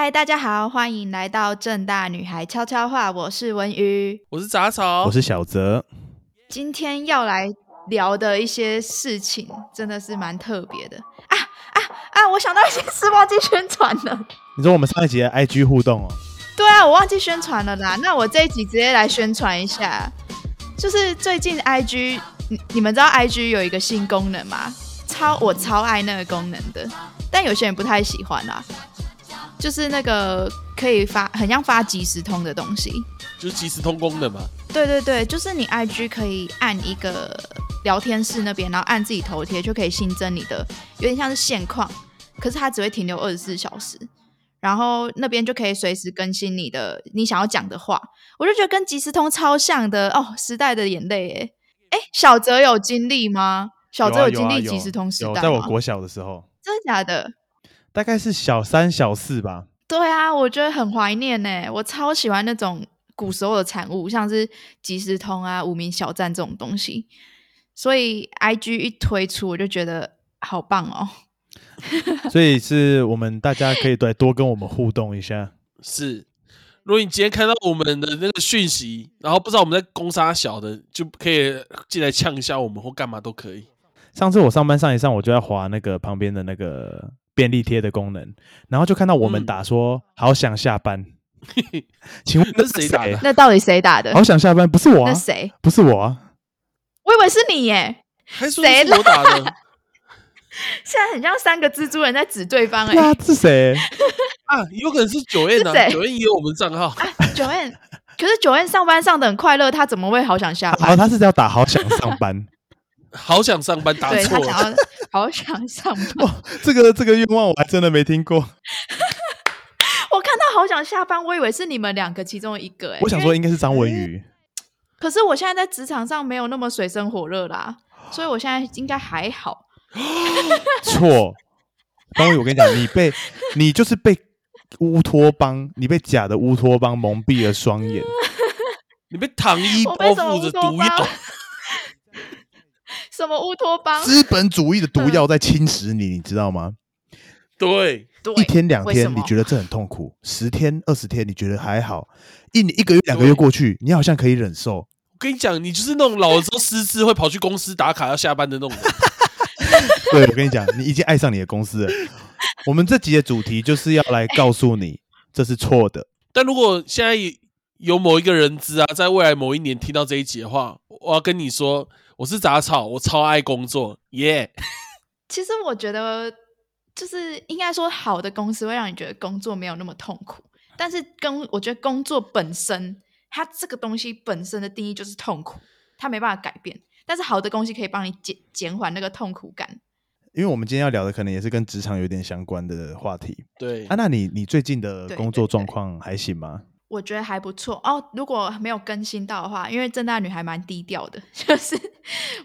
嗨，大家好，欢迎来到正大女孩悄悄话，我是文瑜。我是杂草，我是小泽。今天要来聊的一些事情，真的是蛮特别的啊啊啊！我想到一些事，忘记宣传了。你说我们上一集的 IG 互动哦？对啊，我忘记宣传了啦。那我这一集直接来宣传一下，就是最近 IG，你你们知道 IG 有一个新功能吗？超我超爱那个功能的，但有些人不太喜欢啦。就是那个可以发很像发即时通的东西，就是即时通功能嘛。对对对，就是你 IG 可以按一个聊天室那边，然后按自己头贴就可以新增你的，有点像是现况，可是它只会停留二十四小时，然后那边就可以随时更新你的你想要讲的话。我就觉得跟即时通超像的哦，时代的眼泪哎哎，小泽有经历吗？小泽有经历即时通时代吗？在我国小的时候，真的假的？大概是小三、小四吧。对啊，我觉得很怀念呢。我超喜欢那种古时候的产物，像是即时通啊、无名小站这种东西。所以 I G 一推出，我就觉得好棒哦。所以是我们大家可以对多跟我们互动一下。是，如果你今天看到我们的那个讯息，然后不知道我们在攻杀小的，就可以进来呛一下我们或干嘛都可以。上次我上班上一上，我就在划那个旁边的那个。便利贴的功能，然后就看到我们打说“好想下班”，请问那是谁打的？那到底谁打的？好想下班不是我啊？那谁？不是我啊？我以为是你耶，谁打的？现在很像三个蜘蛛人在指对方哎，啊是谁 啊？有可能是九燕啊，九燕也有我们账号。九燕，可是九燕上班上的很快乐，他怎么会好想下班？他是要打好想上班。好想上班，打错了。好想上班，这个这个愿望我还真的没听过。我看到好想下班，我以为是你们两个其中一个。哎，我想说应该是张文宇。可是我现在在职场上没有那么水深火热啦，所以我现在应该还好。错，张文宇，我跟你讲，你被 你就是被乌托邦，你被假的乌托邦蒙蔽了双眼，你被糖衣包覆着毒药。什么乌托邦？资本主义的毒药在侵蚀你，你知道吗？对，一天两天你觉得这很痛苦，十天二十天你觉得还好，一年一个月两个月过去，你好像可以忍受。我跟你讲，你就是那种老了之后失智会跑去公司打卡要下班的那种。对，我跟你讲，你已经爱上你的公司了。我们这集的主题就是要来告诉你，这是错的。但如果现在有某一个人资啊，在未来某一年听到这一集的话，我要跟你说。我是杂草，我超爱工作，耶！其实我觉得，就是应该说，好的公司会让你觉得工作没有那么痛苦。但是，跟我觉得工作本身，它这个东西本身的定义就是痛苦，它没办法改变。但是，好的东西可以帮你减减缓那个痛苦感。因为我们今天要聊的，可能也是跟职场有点相关的话题。对啊，那你你最近的工作状况还行吗？我觉得还不错哦。如果没有更新到的话，因为正大女孩蛮低调的，就是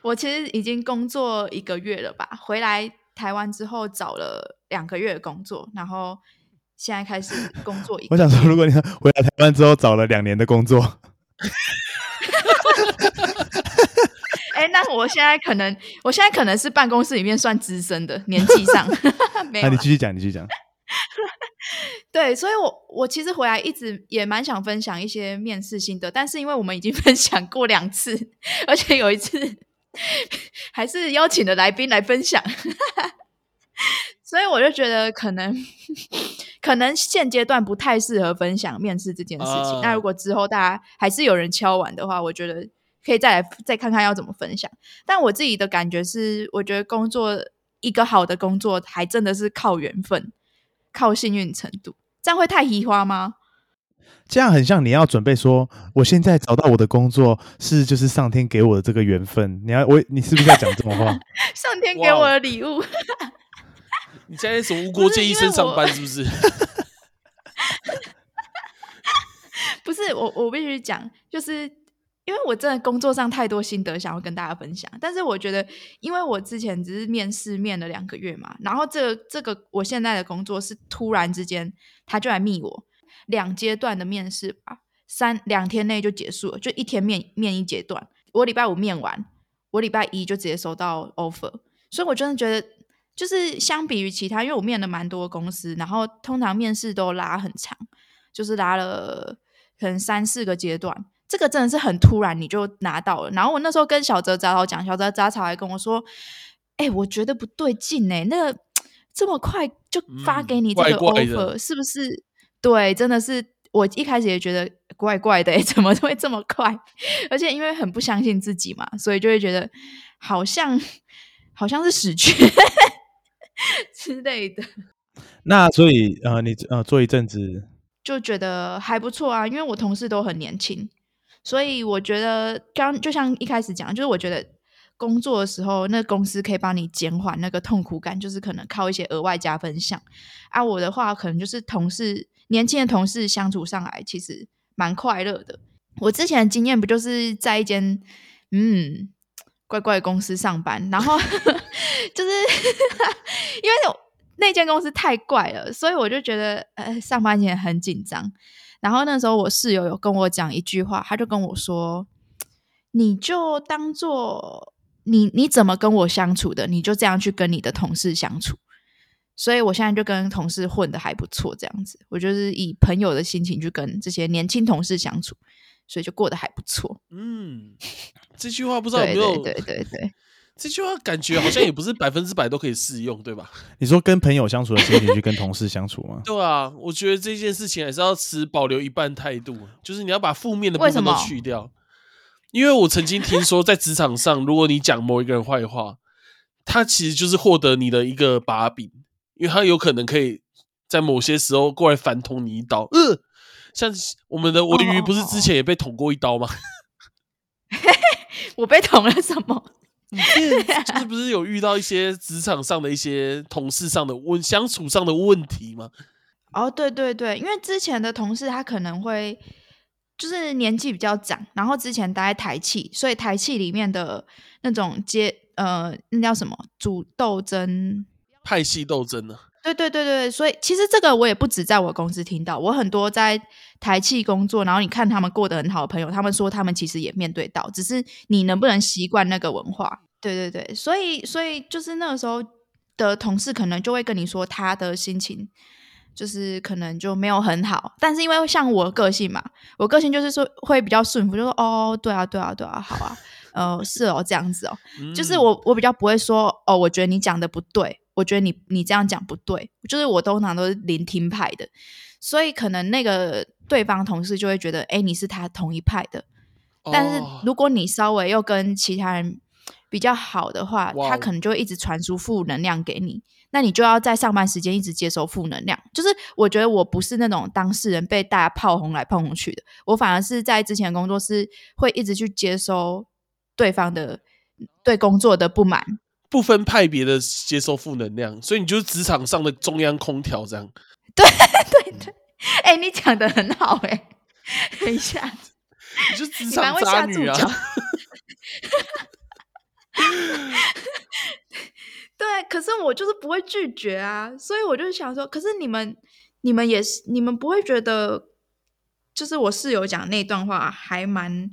我其实已经工作一个月了吧。回来台湾之后找了两个月的工作，然后现在开始工作。我想说，如果你回来台湾之后找了两年的工作，哎，那我现在可能，我现在可能是办公室里面算资深的年纪上。那你继续讲，你继续讲。对，所以，我我其实回来一直也蛮想分享一些面试心得，但是因为我们已经 分享过两次，而且有一次 还是邀请的来宾来分享，所以我就觉得可能可能现阶段不太适合分享面试这件事情。那如果之后大家还是有人敲完的话，我觉得可以再来再看看要怎么分享。但我自己的感觉是，我觉得工作一个好的工作，还真的是靠缘分。靠幸运程度，这样会太移花吗？这样很像你要准备说，我现在找到我的工作是就是上天给我的这个缘分。你要我，你是不是要讲这种话？上天给我的礼物。你现在什么无国界医生上班是不是？不是，我我必须讲，就是。因为我真的工作上太多心得想要跟大家分享，但是我觉得，因为我之前只是面试面了两个月嘛，然后这这个我现在的工作是突然之间他就来密我，两阶段的面试吧，三两天内就结束了，就一天面面一阶段，我礼拜五面完，我礼拜一就直接收到 offer，所以我真的觉得就是相比于其他，因为我面了蛮多公司，然后通常面试都拉很长，就是拉了可能三四个阶段。这个真的是很突然你就拿到了。然后我那时候跟小泽杂草讲，小泽杂草还跟我说：“哎、我觉得不对劲哎、那个这么快就发嗯给你这个怪怪 offer，、的是不是？对，真的是我一开始也觉得怪怪的、欸，怎么会这么快？而且因为很不相信自己嘛，所以就会觉得好像好像是死缺 之类的，那所以呃，你呃做一阵子，就觉得还不错啊。因为我同事都很年轻，所以我觉得刚就像一开始讲，就是我觉得。工作的时候，那公司可以帮你减缓那个痛苦感，就是可能靠一些额外加分项。啊，我的话可能就是同事年轻的同事相处上来，其实蛮快乐的。我之前的经验不就是在一间嗯怪怪的公司上班，然后 就是 因为那间公司太怪了，所以我就觉得呃上班前很紧张。然后那时候我室友有跟我讲一句话，他就跟我说：“你就当做你你怎么跟我相处的，你就这样去跟你的同事相处。”所以我现在就跟同事混的还不错，这样子，我就是以朋友的心情去跟这些年轻同事相处，所以就过得还不错。嗯，这句话不知道有对没有？对对对对，这句话感觉好像也不是百分之百都可以适用，对吧？你说跟朋友相处的心情去跟同事相处吗？对啊，我觉得这件事情还是要持保留一半态度，就是你要把负面的部分都去掉。因为我曾经听说，在职场上，如果你讲某一个人坏话，他其实就是获得你的一个把柄，因为他有可能可以在某些时候过来反捅你一刀。呃，像我们的文鱼不是之前也被捅过一刀吗？我被捅了什么？你 是不是有遇到一些职场上的一些同事上的问相处上的问题吗？哦，对对对，因为之前的同事他可能会就是年纪比较长，然后之前待在台气，所以台气里面的那种接呃，那叫什么主斗争。派系斗争呢、对对对对，所以其实这个我也不止在我公司听到，我很多在台企工作，然后你看他们过得很好的朋友，他们说他们其实也面对到，只是你能不能习惯那个文化。对对对，所以所以就是那个时候的同事可能就会跟你说他的心情。就是可能就没有很好，但是因为像我个性嘛，我个性就是说会比较顺服，就说哦，对啊，对啊，对啊，好啊，呃，是哦，这样子哦，就是嗯我我比较不会说哦，我觉得你讲的不对，我觉得你你这样讲不对，就是我通常都是聆听派的，所以可能那个对方同事就会觉得，哎，你是他同一派的，但是哦如果你稍微又跟其他人比较好的话，他可能就会一直传输负能量给你，那你就要在上班时间一直接收负能量。就是我觉得我不是那种当事人被大家炮轰来炮轰去的，我反而是在之前工作是会一直去接收对方的对工作的不满。不分派别的接受负能量，所以你就是职场上的中央空调这样。对对对，哎、你讲的很好哎、等一下，你就职场渣女啊！对，可是我就是不会拒绝啊，所以我就想说，可是你们，你们也是，你们不会觉得，就是我室友讲那段话还蛮，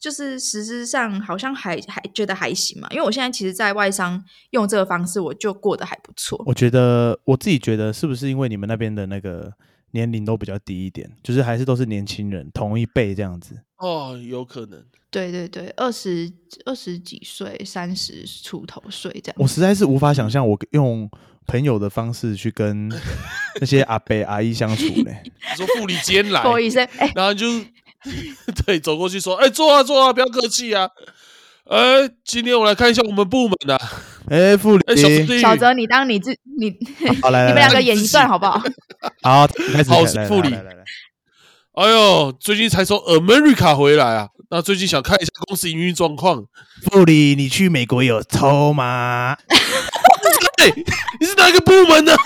就是实质上好像还还觉得还行嘛，因为我现在其实，在外商用这个方式，我就过得还不错。我觉得我自己觉得是不是因为你们那边的那个年龄都比较低一点，就是还是都是年轻人同一辈这样子。哦，有可能。对对对，二十二十几岁、三十出头岁这样我实在是无法想象我用朋友的方式去跟 那些阿伯阿姨相处嘞。你说副理今天来不，好意思，哎、然后就 对走过去说：“哎、坐啊坐啊，不要客气啊。哎、今天我来看一下我们部门的、啊。哎，副理哎、，小泽，你当你自你好来 你们两个演一段好不好？好，开始好来来副理来来哎呦，最近才从 America 回来啊，那最近想看一下公司营运状况。副理，你去美国有抽吗？哎、你是哪一个部门的？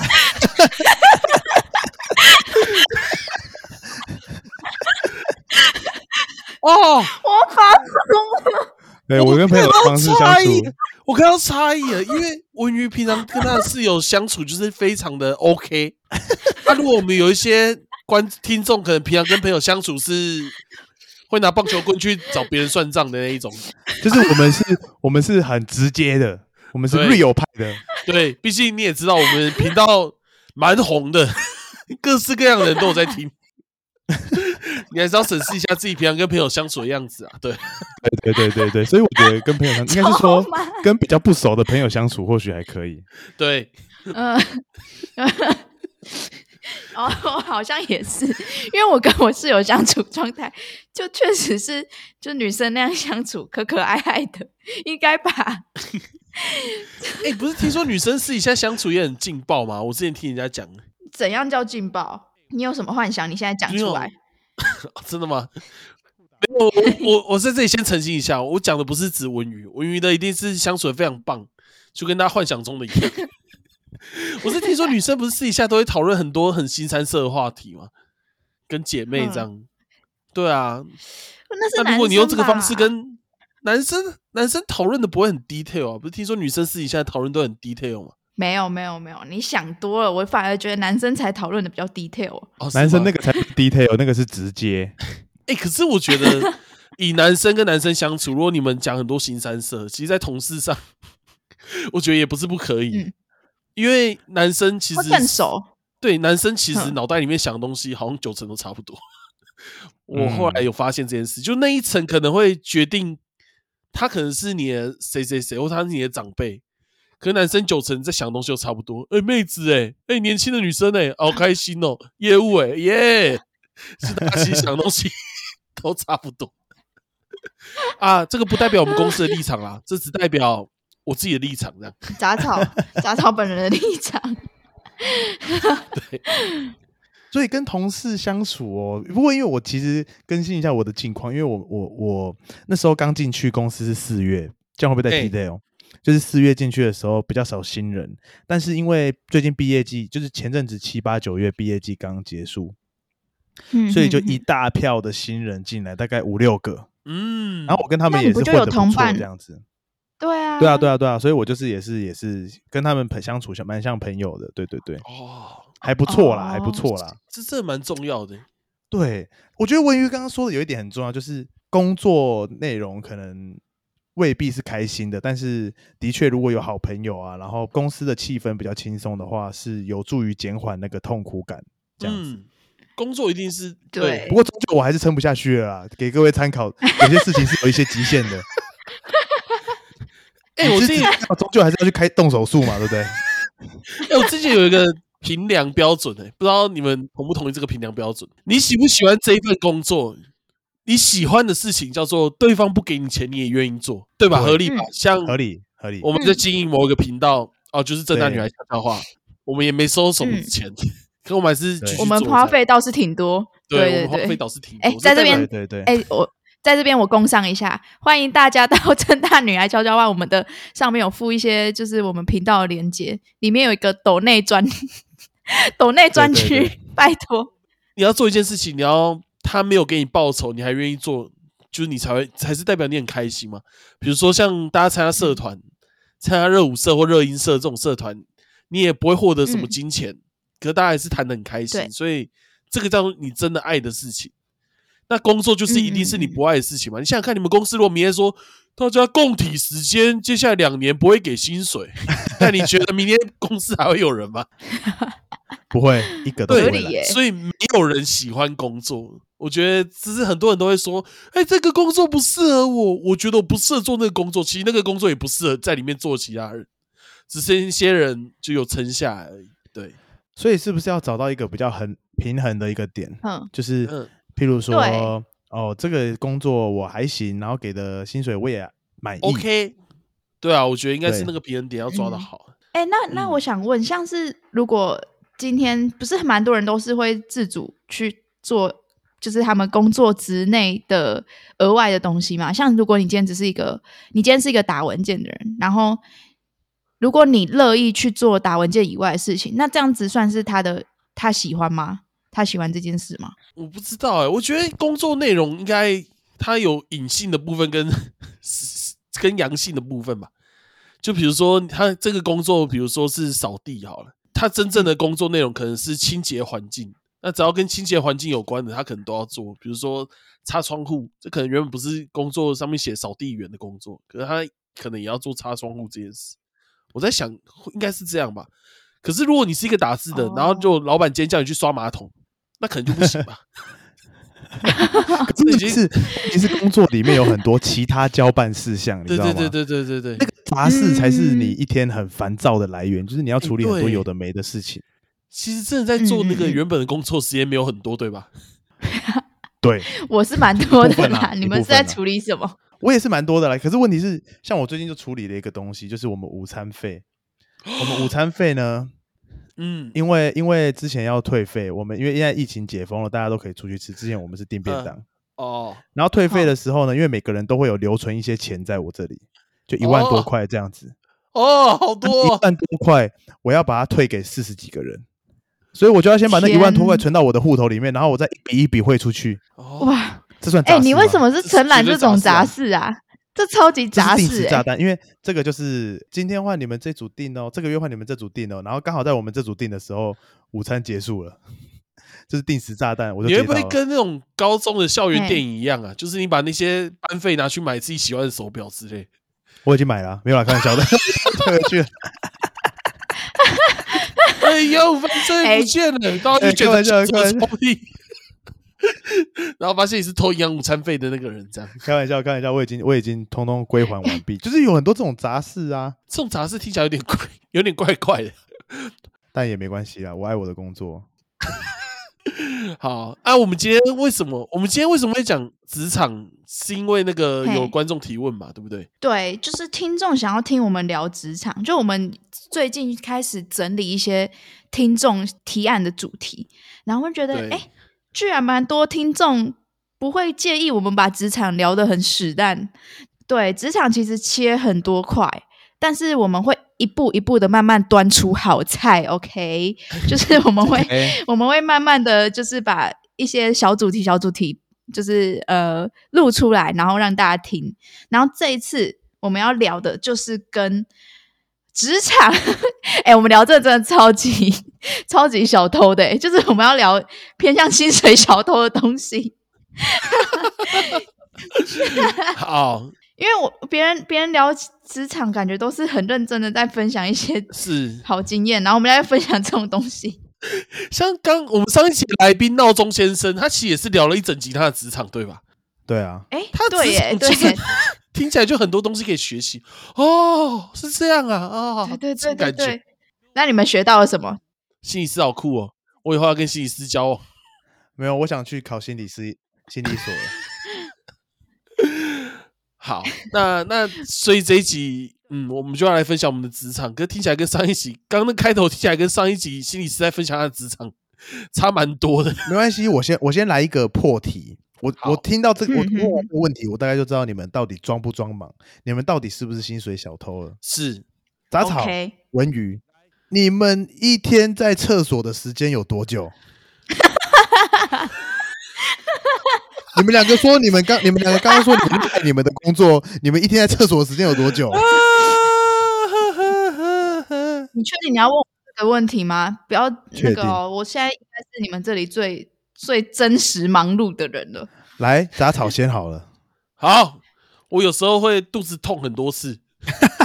哦，我发疯了。对我跟朋友的方式相处，我看到差异了，因为文瑜平常跟他的室友相处就是非常的 OK。那、如果我们有一些观听众可能平常跟朋友相处是会拿棒球棍去找别人算账的那一种，就是我们是，我们是很直接的，我们是对 real 派的。对，毕竟你也知道，我们频道蛮红的，各式各样的人都有在听。你还是要审视一下自己平常跟朋友相处的样子啊。对，对对对对对，所以我觉得跟朋友相，应该是说跟比较不熟的朋友相处，或许还可以。对，嗯，哦，好像也是，因为我跟我室友相处状态，就确实是就女生那样相处，可可爱爱的，应该吧？哎，不是听说女生私底下相处也很劲爆吗？我之前听人家讲，怎样叫劲爆？你有什么幻想？你现在讲出来？真的吗？没有，我我 我在这里先澄清一下，我讲的不是指文娱，文娱的一定是相处的非常棒，就跟大家幻想中的一样。我是听说女生不是私底下都会讨论很多很新三色的话题吗？跟姐妹这样，对啊。那如果你用这个方式跟男生男生讨论的不会很 detail 啊？不是听说女生私底下讨论都很 detail 吗？没有没有没有，你想多了。我反而觉得男生才讨论的比较 detail。哦，男生那个才 detail，那个是直接。哎，可是我觉得以男生跟男生相处，如果你们讲很多新三色，其实，在同事上，我觉得也不是不可以。因为男生其实更熟，对男生其实脑袋里面想的东西好像九成都差不多。我后来有发现这件事，就那一层可能会决定他可能是你的谁谁谁，或他是你的长辈。可男生九成在想的东西都差不多。哎，妹子，哎，哎，年轻的女生，哎，好开心哦，业务，哎，耶，是大家其实想东西 都差不多。啊，这个不代表我们公司的立场啦，这只代表。我自己的立场这样，杂草杂草本人的立场，对，所以跟同事相处哦，不过因为我其实更新一下我的近况，因为我我我那时候刚进去公司是四月，这样会不会太 detail？就是四月进去的时候比较少新人，但是因为最近毕业季，就是前阵子七八九月毕业季刚刚结束，所以就一大票的新人进来，大概五六个，嗯，然后我跟他们也是混的不错，这样子。对啊，对啊，对啊，对啊，所以我就是也是也是跟他们朋相处像蛮像朋友的，对对对，哦，还不错啦，还不错啦，这这蛮重要的。对，我觉得文瑜刚刚说的有一点很重要，就是工作内容可能未必是开心的，但是的确如果有好朋友啊，然后公司的气氛比较轻松的话，是有助于减缓那个痛苦感。这样子，工作一定是对，不过终究我还是撑不下去了啦，给各位参考，有些事情是有一些极限的。哎，我自己终究还是要去开动手术嘛，对不对？哎，我之前有一个评量标准，哎，不知道你们同不同意这个评量标准？你喜不喜欢这一份工作？你喜欢的事情叫做对方不给你钱，你也愿意做，对吧？合理吧？像合理合理。我们在经营某一个频道，哦，就是正大女孩悄悄话，我们也没收什么钱，可我们还是我们花费倒是挺多，对，我们花费倒是挺多。哎，在这边，对对，哎，我。在这边我供上一下，欢迎大家到正大女孩悄悄话，我们的上面有附一些就是我们频道的连接，里面有一个抖内专抖内专区，拜托。你要做一件事情，你要他没有给你报酬，你还愿意做，就是你才会才是代表你很开心嘛。比如说像大家参加社团，参加热舞社或热音社这种社团，你也不会获得什么金钱，可是大家还是谈的很开心，所以这个叫做你真的爱的事情。那工作就是一定是你不爱的事情嘛？你想想看，你们公司如果明天说大家共体时间，接下来两年不会给薪水，但你觉得明天公司还会有人吗？不会，一个都不会。所以没有人喜欢工作。我觉得只是很多人都会说：“哎，这个工作不适合我。”我觉得我不适合做那个工作，其实那个工作也不适合在里面做其他人，只是一些人就有撑下来而已。对，所以是不是要找到一个比较很平衡的一个点？嗯，就是。譬如说，哦，这个工作我还行，然后给的薪水我也满意。OK，对啊，我觉得应该是那个平衡点要抓的好。哎，那那我想问，像是如果今天不是蛮多人都是会自主去做，就是他们工作之内的额外的东西嘛？像如果你今天只是一个，你今天是一个打文件的人，然后如果你乐意去做打文件以外的事情，那这样子算是他的他喜欢吗？他喜欢这件事吗？我不知道哎，我觉得工作内容应该他有隐性的部分跟 跟阳性的部分吧。就比如说他这个工作，比如说是扫地好了，他真正的工作内容可能是清洁环境。那只要跟清洁环境有关的，他可能都要做。比如说擦窗户，这可能原本不是工作上面写扫地员的工作，可是他可能也要做擦窗户这件事。我在想应该是这样吧。可是如果你是一个打字的，然后哦就老板今天叫你去刷马桶，那可能就不行吧。可是是其实工作里面有很多其他交办事项，你知道吗？对对对对对对对，那个杂事才是你嗯一天很烦躁的来源，就是你要处理很多有的没的事情。其实真的在做那个原本的工作时间没有很多，对吧？对 我是蛮多的啦啦。你们是在处理什么？我也是蛮多的啦。可是问题是，像我最近就处理了一个东西，就是我们午餐费。我们午餐费呢，嗯，因为因为之前要退费，我们因为现在疫情解封了，大家都可以出去吃。之前我们是订便当，哦，然后退费的时候呢，因为每个人都会有留存一些钱在我这里，就一万多哦块这样子。哦，好一多哦，万多块，我要把它退给四十几个人，所以我就要先把那一万多块存到我的户头里面，然后我再一笔一笔汇出去。哦，哇，这算哎、你为什么是承揽这种杂杂事啊？这超级这是定杂事、欸，时炸弹？因为这个就是今天换你们这组订哦，这个月换你们这组订哦，然后刚好在我们这组订的时候，午餐结束了，就是定时炸弹，我就你会不会跟那种高中的校园嘿电影一样啊？就是你把那些班费拿去买自己喜欢的手表之类。我已经买了啊，没有啦，开玩笑的，退回去了。哎呦，反正哎不见了，然后就觉得哎开玩笑这个抽屉，然后发现你是偷营养午餐费的那个人，这样开玩笑，开玩笑，我已经我已经通通归还完毕，就是有很多这种杂事啊，这种杂事听起来有点怪，有点怪怪的。但也没关系啊，我爱我的工作。好，啊，我们今天为什么我们今天为什么会讲职场？是因为那个有嘿观众提问嘛，对不对？对，就是听众想要听我们聊职场，就我们最近开始整理一些听众提案的主题，然后会觉得，对哎，居然蛮多听众不会介意我们把职场聊得很屎蛋。对，职场其实切很多块，但是我们会一步一步的慢慢端出好菜，OK？就是我们会哎，我们会慢慢的就是把一些小主题、小主题，就是呃录出来，然后让大家听。然后这一次我们要聊的就是跟职场，哎、我们聊这真的超级 超级小偷的、欸，就是我们要聊偏向薪水小偷的东西。好，因为我别人别人聊职场，感觉都是很认真的在分享一些是好经验，然后我们来分享这种东西。像刚我们上一期来宾闹钟先生，他其实也是聊了一整集他的职场，对吧？对啊，哎、他对耶，对职场就是耶听起来就很多东西可以学习哦，是这样啊哦，对对这种感觉对对对。那你们学到了什么？心理师好酷哦，我以后要跟心理师交往。没有，我想去考心理师心理所了。好，那那所以这一集，嗯，我们就要来分享我们的职场，可是听起来跟上一集刚刚那开头听起来跟上一集心理师在分享他的职场差蛮多的。没关系，我先我先来一个破题。我我听到这个，我嗯问完嗯这个问题，我大概就知道你们到底装不装忙，你们到底是不是薪水小偷了？是杂草、文娱，你们一天在厕所的时间有多久？你们两个说，你们刚你们两个刚刚说你们爱你们的工作，你们一天在厕所的时间有多久？你确定你要问我这个问题吗？不要那个哦，我现在应该是你们这里最最真实忙碌的人了。来，杂草先好了。好，我有时候会肚子痛很多次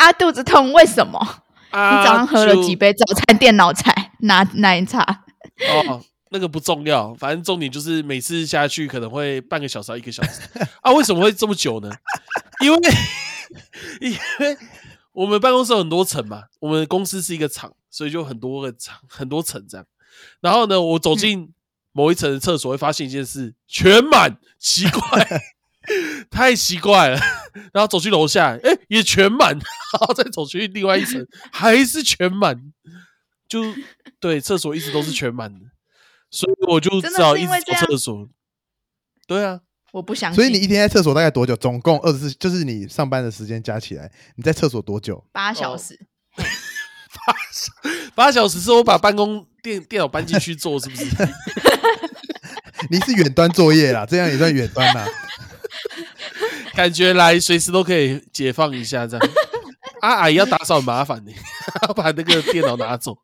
啊，肚子痛为什么？啊。你早上喝了几杯早餐电脑菜拿奶茶？哦，那个不重要，反正重点就是每次下去可能会半个小时到一个小时 啊。为什么会这么久呢？因为 因为我们办公室有很多层嘛，我们公司是一个厂，所以就很多个厂很多层这样。然后呢，我走进某一层的厕所，会发现一件事，全满，奇怪，太奇怪了。然后走去楼下，哎、也全满，然后再走去另外一层，还是全满。就对，厕所一直都是全满的，所以我就只好一直走厕所。对啊，我不相信。所以你一天在厕所大概多久？总共二十四，就是你上班的时间加起来，你在厕所多久？八小时，八小时是我把办公电电脑搬进去做，是不是？你是远端作业啦，这样也算远端啦。感觉来随时都可以解放一下这样。啊，阿姨要打扫很麻烦你，要把那个电脑拿走。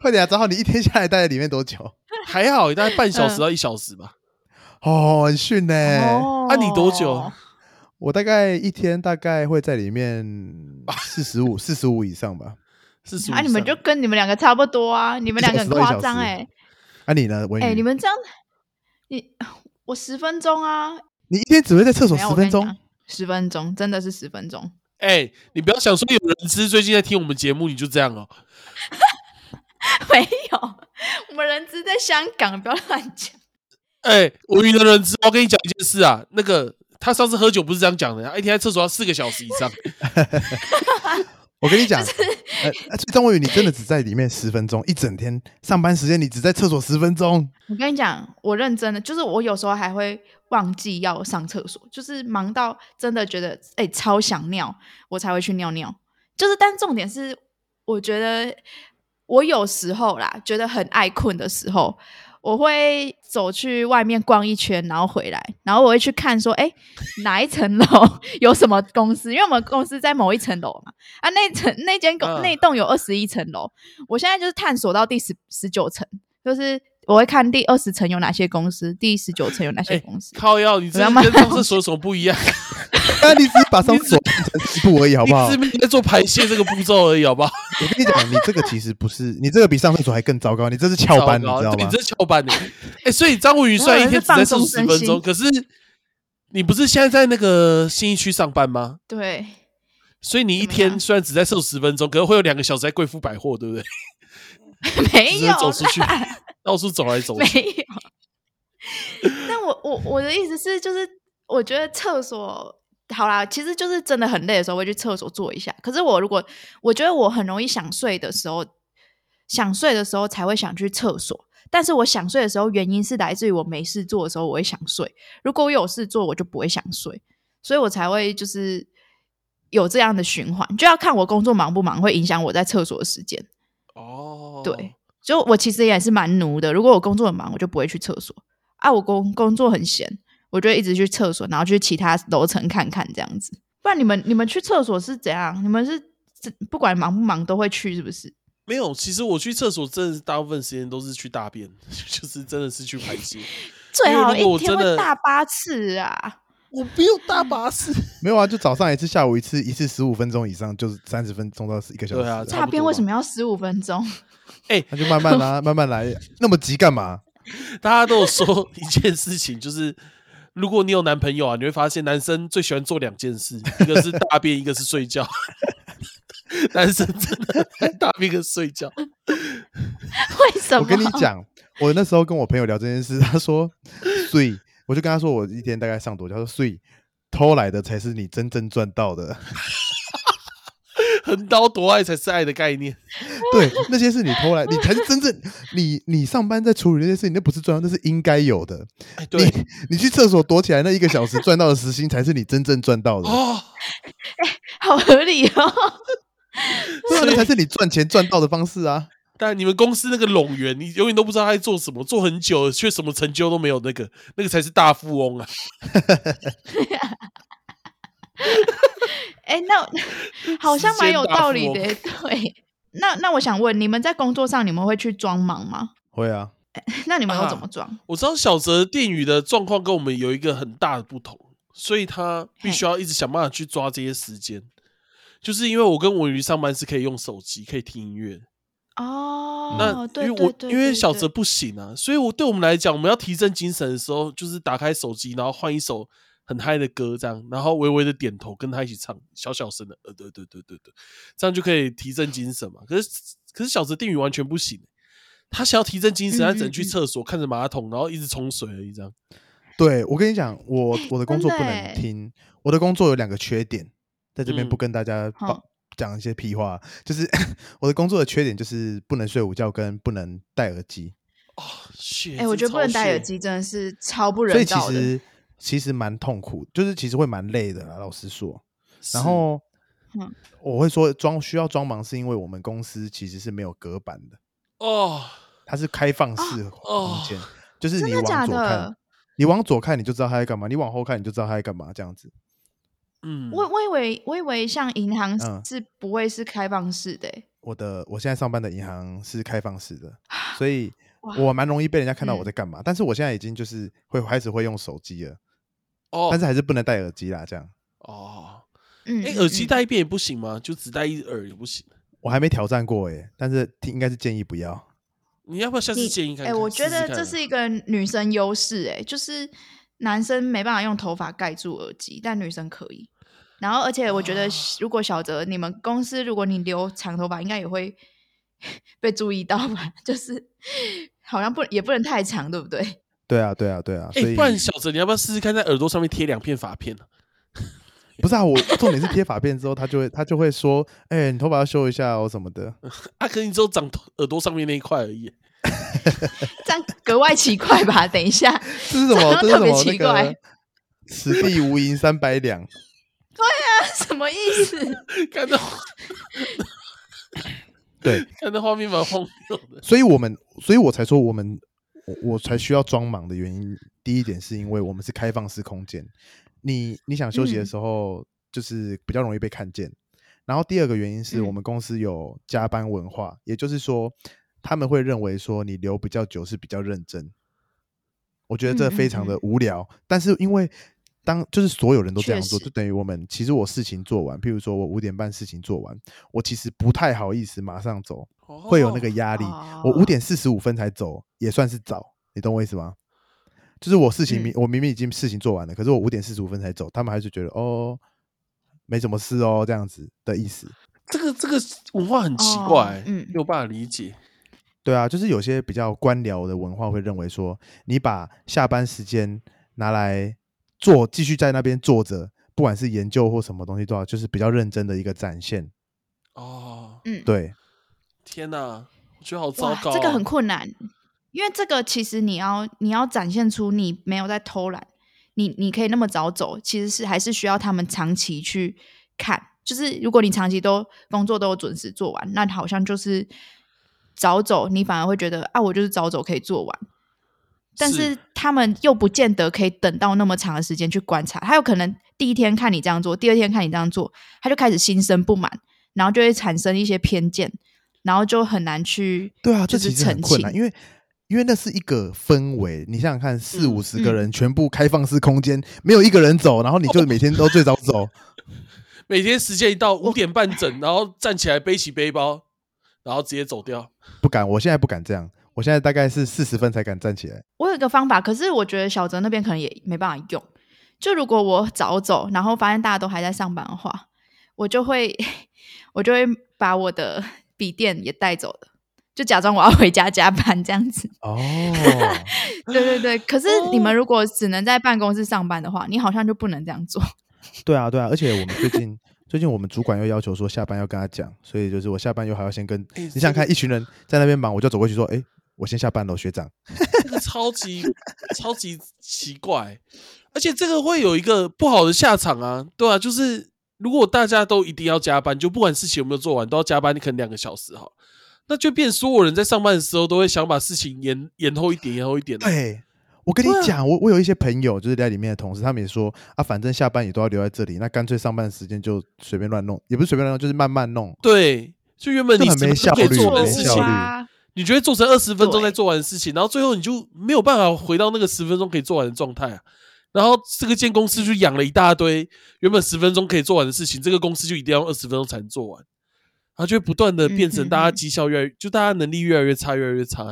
快点啊，正好你一天下来待在里面多久？还好，大概半小时到一小时吧。哦，很逊呢、哦啊你多久我大概一天大概会在里面四十五、四十五以上吧。四十五啊，你们就跟你们两个差不多啊，你们两个很夸张哎。啊，你呢？文哎，你们这样，你我十分钟啊。你一天只会在厕所十分钟？十分钟，真的是十分钟。哎，你不要想说有人知最近在听我们节目，你就这样哦。没有，我们人知在香港，不要乱讲。哎，我遇到人知，我跟你讲一件事啊，那个他上次喝酒不是这样讲的，一天在厕所要四个小时以上。我跟你讲，呃，张文宇，你真的只在里面十分钟，一整天上班时间你只在厕所十分钟。我跟你讲，我认真的，就是我有时候还会忘记要上厕所，就是忙到真的觉得哎超想尿，我才会去尿尿。就是，但重点是，我觉得我有时候啦，觉得很爱困的时候。我会走去外面逛一圈，然后回来，然后我会去看说，哎，哪一层楼 有什么公司？因为我们公司在某一层楼嘛，啊，那层那间公那栋有二十一层楼，我现在就是探索到第十十九层，就是。我会看第二十层有哪些公司，第十九层有哪些公司。靠药，你这跟上次说什么不一样？那你只是把上次变成一步而已，好不好？你只是在做排泄这个步骤而已，好不好？我跟你讲，你这个其实不是，你这个比上厕所还更糟糕，你这是翘班，你知道吗？你这是翘班的。哎，所以张文宇虽然一天只在上十分钟，可是你不是现在在那个新一区上班吗？对。所以你一天虽然只在上十分钟，可是会有两个小时在贵妇百货，对不对？没有走出去。到处走来走去，没有。但我我我的意思是，就是我觉得厕所好啦，其实就是真的很累的时候会去厕所坐一下。可是我如果我觉得我很容易想睡的时候，想睡的时候才会想去厕所。但是我想睡的时候，原因是来自于我没事做的时候我会想睡。如果我有事做，我就不会想睡，所以我才会就是有这样的循环。就要看我工作忙不忙，会影响我在厕所的时间。哦，对。就我其实也是蛮奴的，如果我工作很忙，我就不会去厕所啊。我工工作很闲，我就一直去厕所，然后去其他楼层看看这样子。不然你们你们去厕所是怎样？你们是不管忙不忙都会去是不是？没有，其实我去厕所真的大部分时间都是去大便，就是真的是去排泄。最好一天会大八次啊！我没有大巴士，没有啊，就早上一次，下午一次，一次十五分钟以上，就是三十分钟到一个小时。对啊，大便为什么要十五分钟？哎，那就慢慢来，慢慢来，那么急干嘛？大家都有说一件事情，就是如果你有男朋友啊，你会发现男生最喜欢做两件事，一个是大便，一个是睡觉。男生真的大便跟睡觉，为什么？我跟你讲，我那时候跟我朋友聊这件事，他说睡，我就跟他说我一天大概上多久，他说所以，偷来的才是你真正赚到的。横刀夺爱才是爱的概念，对，那些是你偷来，你才是真正你你上班在处理那些事情，那不是赚到，那是应该有的。你你去厕所躲起来那一个小时赚到的时薪，才是你真正赚到的。哦，哎，好合理哦，这才是你赚钱赚到的方式啊。但你们公司那个拢员，你永远都不知道他在做什么，做很久却什么成就都没有，那个那个才是大富翁啊。哎，那好像蛮有道理的。对，那那我想问，你们在工作上你们会去装忙吗？会啊。那你们要怎么装？我知道小泽电语的状况跟我们有一个很大的不同，所以他必须要一直想办法去抓这些时间。就是因为我跟文瑜上班是可以用手机，可以听音乐。哦，那因为我因为小泽不行啊，所以我对我们来讲，我们要提振精神的时候，就是打开手机，然后换一首。很嗨的歌，这样，然后微微的点头，跟他一起唱，小小声的，呃，对对对对对，这样就可以提振精神嘛。可是，可是小泽定语完全不行，他想要提振精神，他只能去厕所看着马桶，然后一直冲水而已。这样，对我跟你讲，我我的工作不能听，我的工作有两个缺点，在这边不跟大家讲一些屁话，就是 我的工作的缺点就是不能睡午觉，跟不能戴耳机。哦，哎，我觉得不能戴耳机真的是超不人道的。其实其实蛮痛苦，就是其实会蛮累的啦。老实说，然后我会说装需要装忙，是因为我们公司其实是没有隔板的哦，它是开放式空间，就是你往左看，你往左看你就知道他在干嘛，你往后看你就知道他在干嘛，这样子。嗯，我我以为我以为像银行是不会是开放式的。我的我现在上班的银行是开放式的，所以我蛮容易被人家看到我在干嘛。但是我现在已经就是会开始会用手机了。哦但是还是不能戴耳机啦，这样哦，嗯，哎，嗯耳机嗯戴一遍也不行吗？就只戴一耳也不行？我还没挑战过哎，但是听应该是建议不要。你要不要下次建议看看？我觉得这是一个女生优势，哎，就是男生没办法用头发盖住耳机，但女生可以。然后，而且我觉得啊，如果小泽你们公司如果你留长头发，应该也会 被注意到吧？就是好像不也不能太长，对不对？对啊，对啊，对啊，所哎，以不然小泽，你要不要试试看，在耳朵上面贴两片发片呢？不是啊，我重点是贴发片之后，他就会他就会说，哎，你头发要修一下哦什么的。啊，可能你只有长耳朵上面那一块而已。这样格外奇怪吧？等一下，这是什么？这是特别什么？那奇怪个此地无银三百两。什么意思？看到 对，看到画面蛮荒谬的。所以我们，所以我才说我们，我我才需要装忙的原因，第一点是因为我们是开放式空间，你你想休息的嗯时候，就是比较容易被看见。然后第二个原因是我嗯们公司有加班文化，也就是说，他们会认为说你留比较久是比较认真。我觉得这非常的嗯无聊，但是因为当就是所有人都这样做，就等于我们其实我事情做完，譬如说我五点半事情做完，我其实不太好意思马上走，会有那个压力。我五哦点四十五分才走，也算是早，你懂我意思吗？就是我事情明、嗯我明明已经事情做完了，可是我五点四十五分才走，他们还是觉得哦没什么事哦这样子的意思。这个这个文化很奇哦怪，嗯没有办法理解。对啊，就是有些比较官僚的文化会认为说，你把下班时间拿来做，继续在那边坐着，不管是研究或什么东西都好，就是比较认真的一个展现。哦，嗯，对，天哪，我觉得好糟哇，糕、这个很困难，因为这个其实你要你要展现出你没有在偷懒，你你可以那么早走，其实是还是需要他们长期去看。就是如果你长期都工作都有准时做完，那好像就是早走，你反而会觉得啊，我就是早走可以做完。但是是他们又不见得可以等到那么长的时间去观察，他有可能第一天看你这样做，第二天看你这样做，他就开始心生不满，然后就会产生一些偏见，然后就很难去对啊，就是澄其实很困难，清。因为因为那是一个氛围。你想想看，四嗯五十个嗯人全部开放式空间，没有一个人走，然后你就每天都最早走。每天时间一到五点半整，然后站起来背起背包，然后直接走掉。不敢，我现在不敢这样。我现在大概是四十分才敢站起来。我有一个方法，可是我觉得小泽那边可能也没办法用。就如果我早走，然后发现大家都还在上班的话，我就会我就会把我的笔电也带走了，就假装我要回家加班这样子。哦，对对对，可是你们如果只能在办公室上班的话，你好像就不能这样做。对啊，对啊，而且我们最近最近我们主管又要求说下班要跟他讲，所以就是我下班又还要先跟哎你想想看，一群人在那边忙，我就走过去说，哎，我先下班了，学长。这个超级超级奇怪，而且这个会有一个不好的下场啊，对啊，就是如果大家都一定要加班，就不管事情有没有做完都要加班，你可能两个小时哈，那就变所有人在上班的时候都会想把事情延延后一点，延后一点啊。对，我跟你讲，我我有一些朋友就是在里面的同事，他们也说啊，反正下班也都要留在这里，那干脆上班时间就随便乱弄，也不是随便乱弄，就是慢慢弄。对，就原本你很没10分钟可以效率做的事情没效率，啊，你觉得做成二十分钟对再做完的事情，然后最后你就没有办法回到那个十分钟可以做完的状态啊。然后这个建公司就养了一大堆原本十分钟可以做完的事情，这个公司就一定要二十分钟才能做完，然后就会不断的变成大家绩效越来，就大家能力越来越差，越来越差，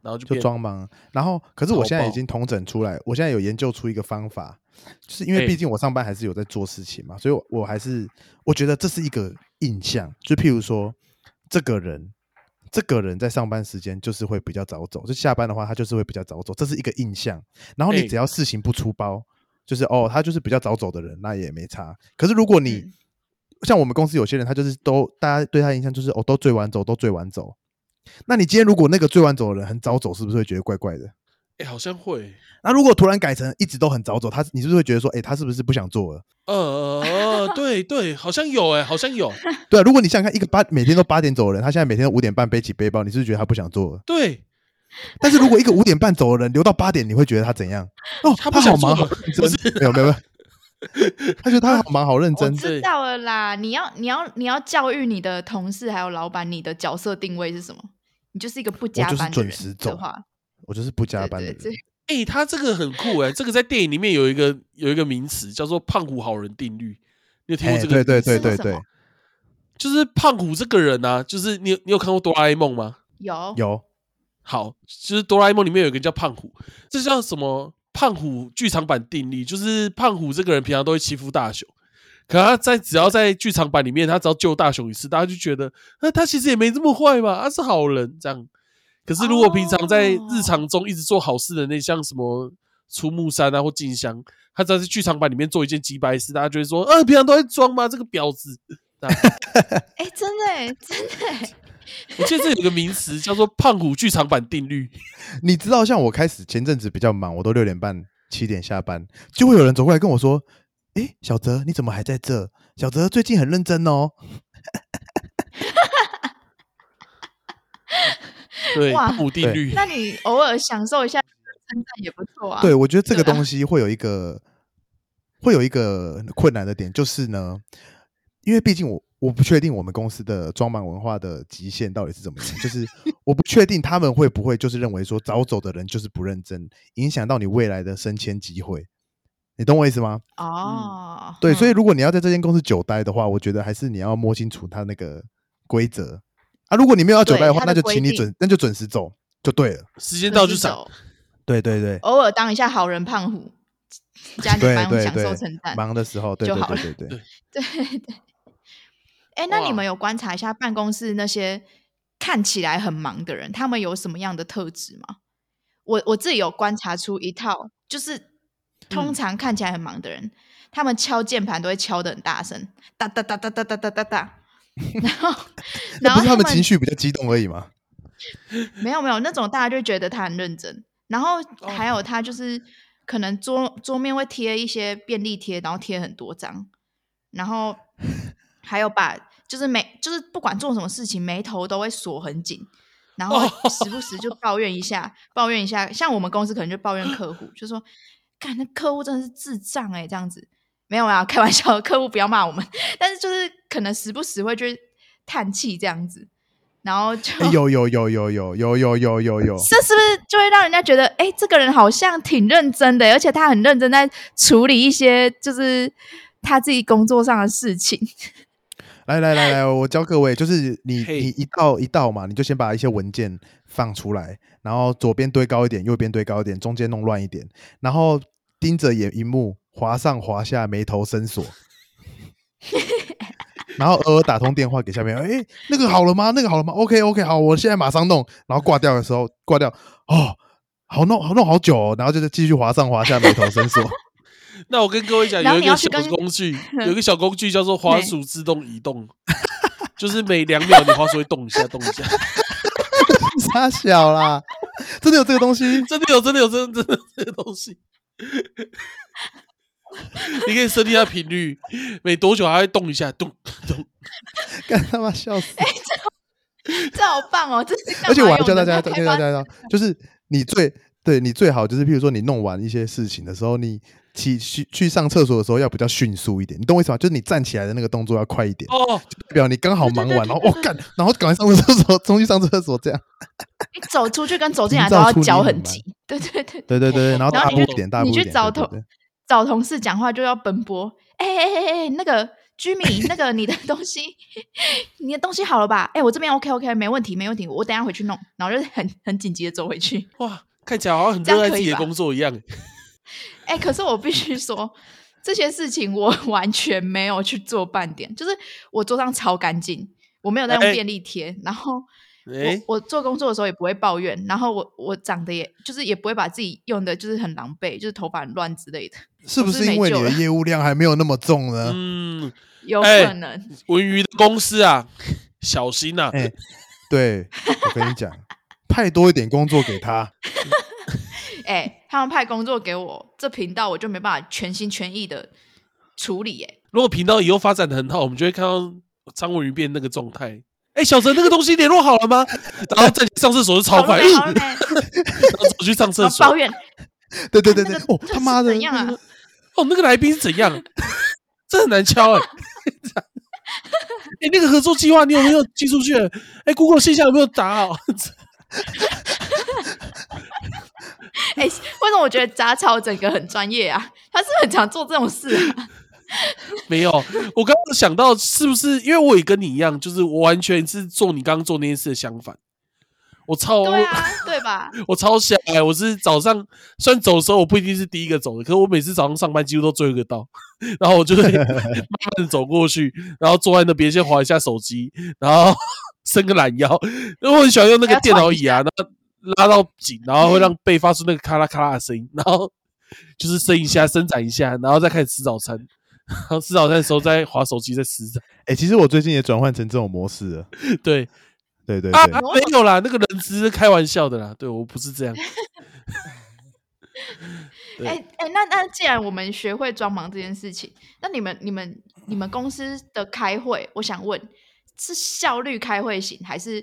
然后就就变装忙。然后，可是我现在已经统整出来，我现在有研究出一个方法，就是因为哎毕竟我上班还是有在做事情嘛，所以我我还是我觉得这是一个印象，就譬如说这个人。这个人在上班时间就是会比较早走，就下班的话他就是会比较早走，这是一个印象。然后你哎只要事情不出包，就是哦，他就是比较早走的人，那也没差。可是如果你、嗯像我们公司有些人，他就是都大家对他印象就是哦，都最晚走，都最晚走。那你今天如果那个最晚走的人很早走，是不是会觉得怪怪的？哎、好像会，那如果突然改成一直都很早走，他你是不是会觉得说，哎、他是不是不想做了？呃对对，好像有哎、好像有，对啊，如果你想想看，一个八每天都八点走的人，他现在每天都五点半背起背包，你是不是觉得他不想做了？对，但是如果一个五点半走的人留到八点，你会觉得他怎样？哦，他不想好忙，好做认真。没有没有没有，他觉得他好忙，好认我真。知道了啦，你要你要你要教育你的同事还有老板，你的角色定位是什么？你就是一个不加就是班的人准时走的话，我就是不加班的人。对对，这哎、他这个很酷哎、这个在电影里面有一个有一个名词叫做“胖虎好人定律”，你有听过哎，这个？对对对对对就是胖虎这个人啊，就是你有你有看过哆啦 A 梦吗？有有好，就是哆啦 A 梦里面有一个叫胖虎，这叫什么胖虎剧场版定律？就是胖虎这个人平常都会欺负大雄，可他在只要在剧场版里面，他只要救大雄一次，大家就觉得，那他其实也没这么坏嘛，他是好人这样。可是如果平常在日常中一直做好事的那，像什么出木山啊或静香，他只要在剧场版里面做一件鸡白事，大家就会说，呃，平常都在装吗？这个婊子。哎，真的哎，真的哎，我记得这有个名词叫做胖虎剧场版定律。你知道，像我开始前阵子比较忙，我都六点半、七点下班，就会有人走过来跟我说：“哎，小泽，你怎么还在这？小泽最近很认真哦。对，哇胖虎定律。那你偶尔享受一下称赞也不错啊。对，我觉得这个东西会有一个会有一个困难的点，就是呢，因为毕竟我我不确定我们公司的装满文化的极限到底是怎么样，就是 我不确定他们会不会就是认为说早走的人就是不认真，影响到你未来的升迁机会。你懂我意思吗？哦，对，所以嗯如果你要在这间公司久待的话，我觉得还是你要摸清楚它那个规则啊。如果你没有要久待的话，那就请你准，那就准时走就对了。时间到就走对对对，偶尔当一下好人胖虎，加点对班享对对受称赞。忙的时候，对对就好了对对对。对对。哎，那你哇们有观察一下办公室那些看起来很忙的人，他们有什么样的特质吗？我我自己有观察出一套，就是通嗯常看起来很忙的人，他们敲键盘都会敲的很大声，哒哒哒哒哒哒哒哒哒。然后，然后那不是他们情绪比较激动而已吗？没有没有那种大家就觉得他很认真，然后哦还有他就是可能桌桌面会贴一些便利贴，然后贴很多张，然后还有把就是眉就是不管做什么事情眉头都会锁很紧，然后哦时不时就抱怨一下，抱怨一下，像我们公司可能就抱怨客户，就说，看那客户真的是智障哎、这样子。没有啊，开玩笑，客户不要骂我们。但是就是可能时不时会去叹气这样子，然后就、哎有有有有有有有有有有，这是不是就会让人家觉得，哎、这个人好像挺认真的，而且他很认真在处理一些就是他自己工作上的事情。来来来来，我教各位，就是你你一道一道嘛，你就先把一些文件放出来，然后左边堆高一点，右边堆高一点，中间弄乱一点，然后盯着眼荧幕，滑上滑下，眉头深锁。然后偶尔打通电话给下面，哎，那个好了吗？那个好了吗？OK OK，好，我现在马上弄。然后挂掉的时候，挂掉，哦，好弄，好弄好久哦。然后就是继续滑上滑下，眉头深锁。那我跟各位讲，有一个小工具，有一个小工具叫做滑鼠自动移动，就是每两秒你滑鼠会动一下，动一下。傻小啦，真的有这个东西？真的有，真的有，真的真的有这个东西。你可以设定下频率，每多久它会动一下，动动。干他妈笑死！这好棒哦！这是而且我还教大家，教大家，就是你最对你最好就是，譬如说你弄完一些事情的时候，你起去去上厕所的时候要比较迅速一点，你懂我意思吗？就是你站起来的那个动作要快一点，哦，代表你刚好忙完，然后我干，然后赶快上厕所，冲去上厕所，这样。你走出去跟走进来都要脚很急。对对对，对对对，然后然后大步一点，大步点。去找同对对对找同事讲话就要奔波。哎哎哎哎，那个居民，那个你的东西，你的东西好了吧？哎，我这边 OK OK，没问题没问题，我等下回去弄。然后就是很很紧急的走回去。哇，看起来好像很热爱自己的工作一样。哎，可是我必须说，这些事情我完全没有去做半点，就是我桌上超干净，我没有在用哎便利贴，然后。哎，我我做工作的时候也不会抱怨，然后我我长得也就是也不会把自己用的就是很狼狈，就是头发很乱之类的，是不是是因为你的业务量还没有那么重呢？嗯，有哎可能。文娱的公司啊，小心呐、哎，对，我跟你讲，派多一点工作给他。哎、他们派工作给我，这频道我就没办法全心全意的处理、哎，如果频道以后发展的很好，我们就会看到张文宇变那个状态。哎，小陈，那个东西联络好了吗？然后在上厕所就超快？然后走去上厕所抱。怨，对对对对，哦，他妈的，是怎样啊？哦，那个来宾是怎样？这很难敲哎、哎、那个合作计划你有没有寄出去？哎、l e 信箱有没有打好？哎、为什么我觉得杂草整个很专业啊，他是很常做这种事啊。没有，我刚刚想到是不是因为我也跟你一样，就是我完全是做你刚刚做那件事的相反。我超对啊，对吧？我超想哎，我是早上虽然走的时候我不一定是第一个走的，可是我每次早上上班几乎都最后一个到，然后我就会 慢慢的走过去，然后坐在那边先划一下手机，然后 伸个懒腰，因为我很喜欢用那个电脑椅啊，然后拉到紧，然后会让背发出那个咔啦咔啦的声音，然后就是伸一下伸展一下，然后再开始吃早餐，吃早餐的时候在划手机再吃。哎，其实我最近也转换成这种模式了，对。对对啊，没有啦，那个人只是开玩笑的啦。对我不是这样。哎哎，那那既然我们学会装忙这件事情，那你们你们你们公司的开会，我想问，是效率开会型还是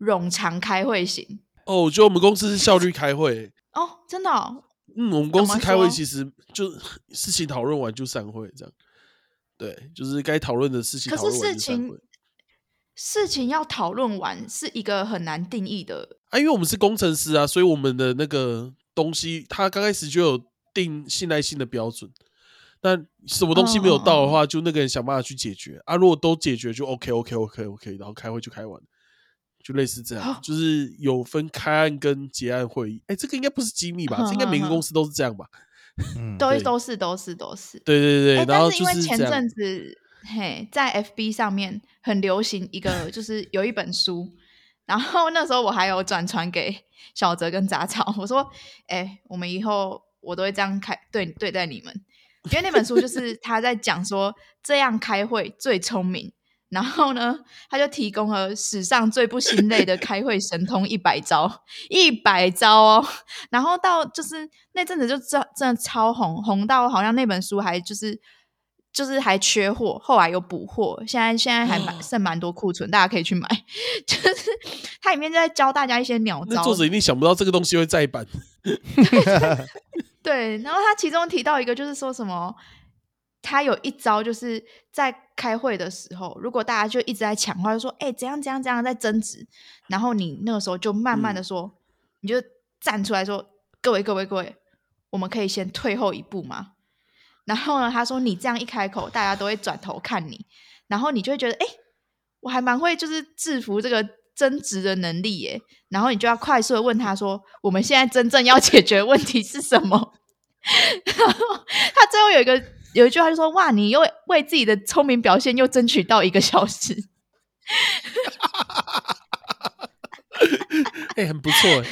冗长开会型？哦，我觉得我们公司是效率开会。哦，真的？嗯，我们公司开会其实就事情讨论完就散会，这样。对，就是该讨论的事情讨论完就散会。事情要讨论完是一个很难定义的啊，因为我们是工程师啊，所以我们的那个东西，他刚开始就有定信赖性的标准。那什么东西没有到的话，就那个人想办法去解决啊。如果都解决，就 OK OK OK OK，然后开会就开完，就类似这样，就是有分开案跟结案会议。哎，这个应该不是机密吧？这应该每个公司都是这样吧？嗯，都都是都是都是。对对对，然后因为前阵子。嘿，在 FB 上面很流行一个，就是有一本书，然后那时候我还有转传给小泽跟杂草，我说：“哎，我们以后我都会这样开对对待你们。”因为那本书就是他在讲说这样开会最聪明，然后呢，他就提供了史上最不心累的开会神通一百招，一百招哦。然后到就是那阵子就真真的超红，红到好像那本书还就是。就是还缺货，后来又补货，现在现在还蛮剩蛮多库存，大家可以去买。就是它里面在教大家一些鸟招，作者一定想不到这个东西会再版。对，然后他其中提到一个，就是说什么，他有一招，就是在开会的时候，如果大家就一直在抢话，就说哎怎样怎样怎样在争执，然后你那个时候就慢慢的说，你就站出来说，各位各位各位，我们可以先退后一步吗？然后呢？他说：“你这样一开口，大家都会转头看你，然后你就会觉得，哎，我还蛮会就是制服这个争执的能力耶。然后你就要快速的问他说：我们现在真正要解决问题是什么？然后他最后有一个有一句话就说：哇，你又为自己的聪明表现又争取到一个小时。哎，很不错。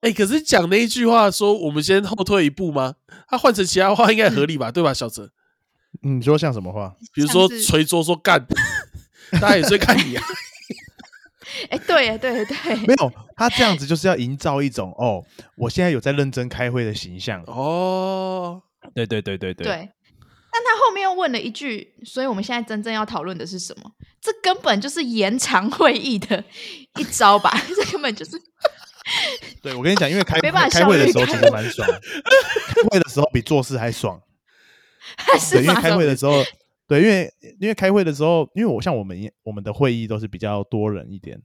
哎，可是讲那一句话说，我们先后退一步吗？”他换成其他话应该合理吧，对吧，小泽？你说像什么话？比如说捶桌说干，大家也是看你啊。哎，对对对，没有他这样子就是要营造一种哦，我现在有在认真开会的形象哦。对对对对对。对，但他后面又问了一句，所以我们现在真正要讨论的是什么？这根本就是延长会议的一招吧？这根本就是。对，我跟你讲，因为开开会的时候其实蛮爽，开会的时候比做事还爽。对，因为开会的时候，对，因为因为开会的时候，因为我像我们我们的会议都是比较多人一点，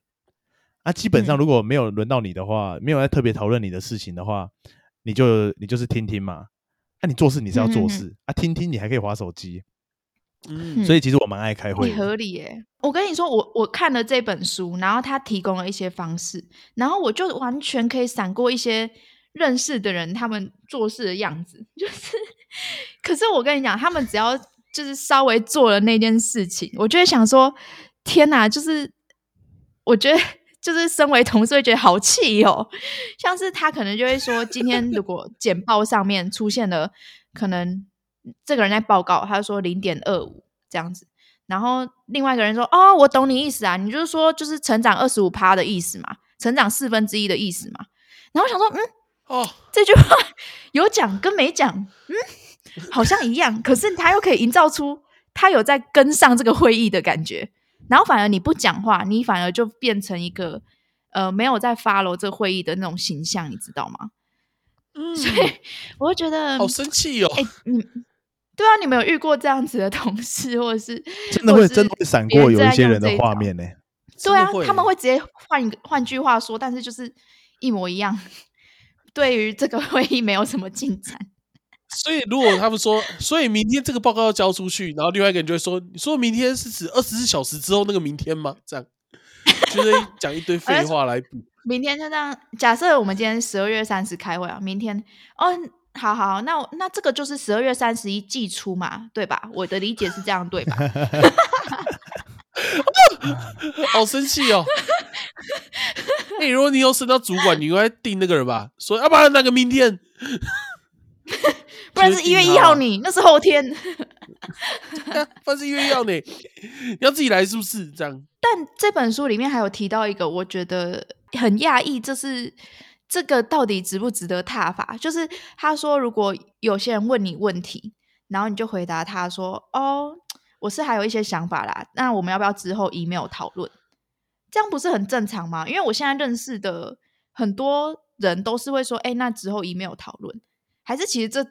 啊，基本上如果没有轮到你的话，没有在特别讨论你的事情的话，你就你就是听听嘛。那你做事你是要做事啊，听听你还可以划手机。嗯，所以其实我蛮爱开会，合理耶。我跟你说，我我看了这本书，然后他提供了一些方式，然后我就完全可以闪过一些认识的人他们做事的样子，就是。可是我跟你讲，他们只要就是稍微做了那件事情，我就会想说，天哪！就是我觉得，就是身为同事会觉得好气哦。像是他可能就会说，今天如果简报上面出现了可能。这个人在报告，他说零点二五这样子，然后另外一个人说：“哦，我懂你意思啊，你就是说就是成长二十五趴的意思嘛，成长四分之一的意思嘛。”然后想说：“嗯，哦，这句话有讲跟没讲，嗯，好像一样，可是他又可以营造出他有在跟上这个会议的感觉，然后反而你不讲话，你反而就变成一个呃没有在 follow 这会议的那种形象，你知道吗？嗯，所以我会觉得好生气哦，哎，你。对啊，你们有遇过这样子的同事，或者是 真的会真的会闪过有一些人的画面呢？对啊，他们会直接换一个换句话说，但是就是一模一样，对于这个会议没有什么进展。所以如果他们说，所以明天这个报告要交出去，然后另外一个人就会说，你说明天是指二十四小时之后那个明天吗？这样就是讲一堆废话来补。明天就这样，假设我们今天十二月三十开会啊，明天哦，好好，那我那这个就是十二月三十一寄出嘛，对吧？我的理解是这样，对吧？好生气哦！哎、如果你有升到主管，你应该定那个人吧？说要不然那个明天，不然是一月一号你，那是后天。不然是一月要你，你 要自己来是不是？这样但这本书里面还有提到一个，我觉得很讶异，这是这个到底值不值得踏法？就是他说，如果有些人问你问题，然后你就回答他说：“哦，我是还有一些想法啦，那我们要不要之后 email 讨论？”这样不是很正常吗？因为我现在认识的很多人都是会说：“哎，那之后 email 讨论。”还是其实这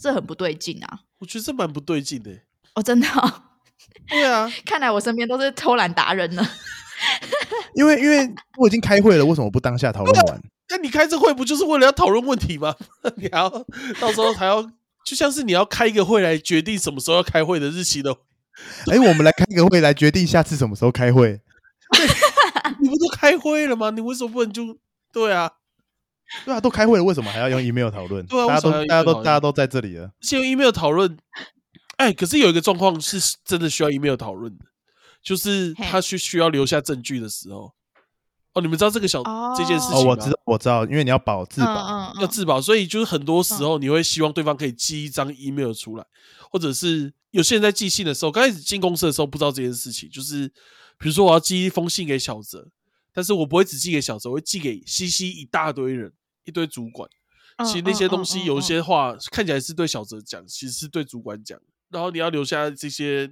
这很不对劲啊？我觉得这蛮不对劲的。哦，真的、哦，对啊，看来我身边都是偷懒达人呢。因为因为我已经开会了，为什么不当下讨论完？那你开这会不就是为了要讨论问题吗？你还要到时候还要，就像是你要开一个会来决定什么时候要开会的日期的，哎，我们来开个会来决定下次什么时候开会。你不都开会了吗？你为什么不能就对啊？对啊，都开会了，为什么还要用 email 讨论？对啊大家都大家都大家都在这里了。先用 email 讨论，哎，可是有一个状况是真的需要 email 讨论的，就是他需需要留下证据的时候。哦，你们知道这个小、这件事情哦，吗？我知道，我知道，因为你要保自保。嗯嗯要自保，所以就是很多时候你会希望对方可以寄一张 email 出来，或者是有些人在寄信的时候，刚开始进公司的时候不知道这件事情，就是比如说我要寄一封信给小泽，但是我不会只寄给小泽，我会寄给西西一大堆人，一堆主管。嗯其实那些东西有一些话看起来是对小泽讲，其实是对主管讲，然后你要留下这些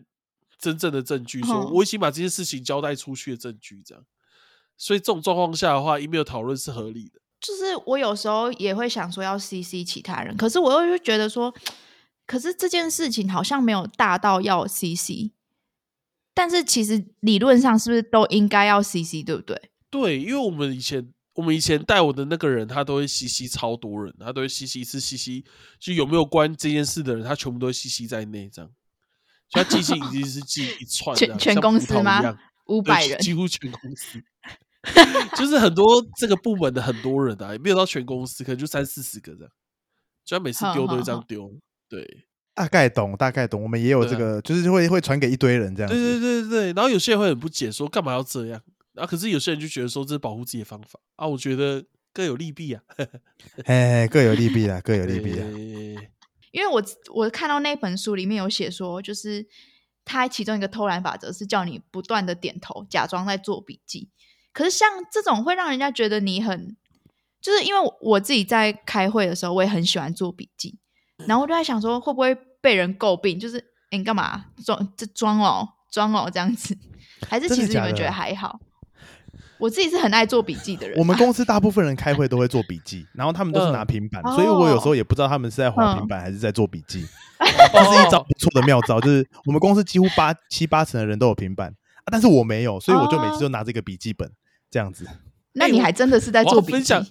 真正的证据，说嗯我已经把这件事情交代出去的证据，这样。所以这种状况下的话，email 讨论是合理的。就是我有时候也会想说要 CC 其他人，可是我又会觉得说，可是这件事情好像没有大到要 CC，但是其实理论上是不是都应该要 CC，对不对？对，因为我们以前我们以前带我的那个人，他都会吸吸超多人，他都会吸吸一次吸吸，就有没有关这件事的人，他全部都会吸吸在内，这样。所以他寄信已经是寄一串全全公司吗五百人，几乎全公司，就是很多这个部门的很多人啊，也没有到全公司，可能就三四十个这样。所以他每次哼丢都会这样丢，对，大概懂，大概懂。我们也有这个，就是会会传给一堆人这样对。对对对。然后有些人会很不解，说干嘛要这样？啊，可是有些人就觉得说这是保护自己的方法啊，我觉得各有利弊啊。哎，各有利弊啊，各有利弊啊。因为我我看到那本书里面有写说，就是他其中一个偷懒法则是叫你不断的点头，假装在做笔记。可是像这种会让人家觉得你很，就是因为我我自己在开会的时候，我也很喜欢做笔记，然后我就在想说，会不会被人诟病？就是诶你干嘛装这装哦装哦这样子？还是其实你们觉得还好？我自己是很爱做笔记的人啊、我们公司大部分人开会都会做笔记，然后他们都是拿嗯平板，所以我有时候哦也不知道他们是在滑嗯平板还是在做笔记。这是一招不错的妙招，就是我们公司几乎八七八成的人都有平板啊，但是我没有，所以我就每次哦都拿这个笔记本这样子。那你还真的是在做笔记？分享，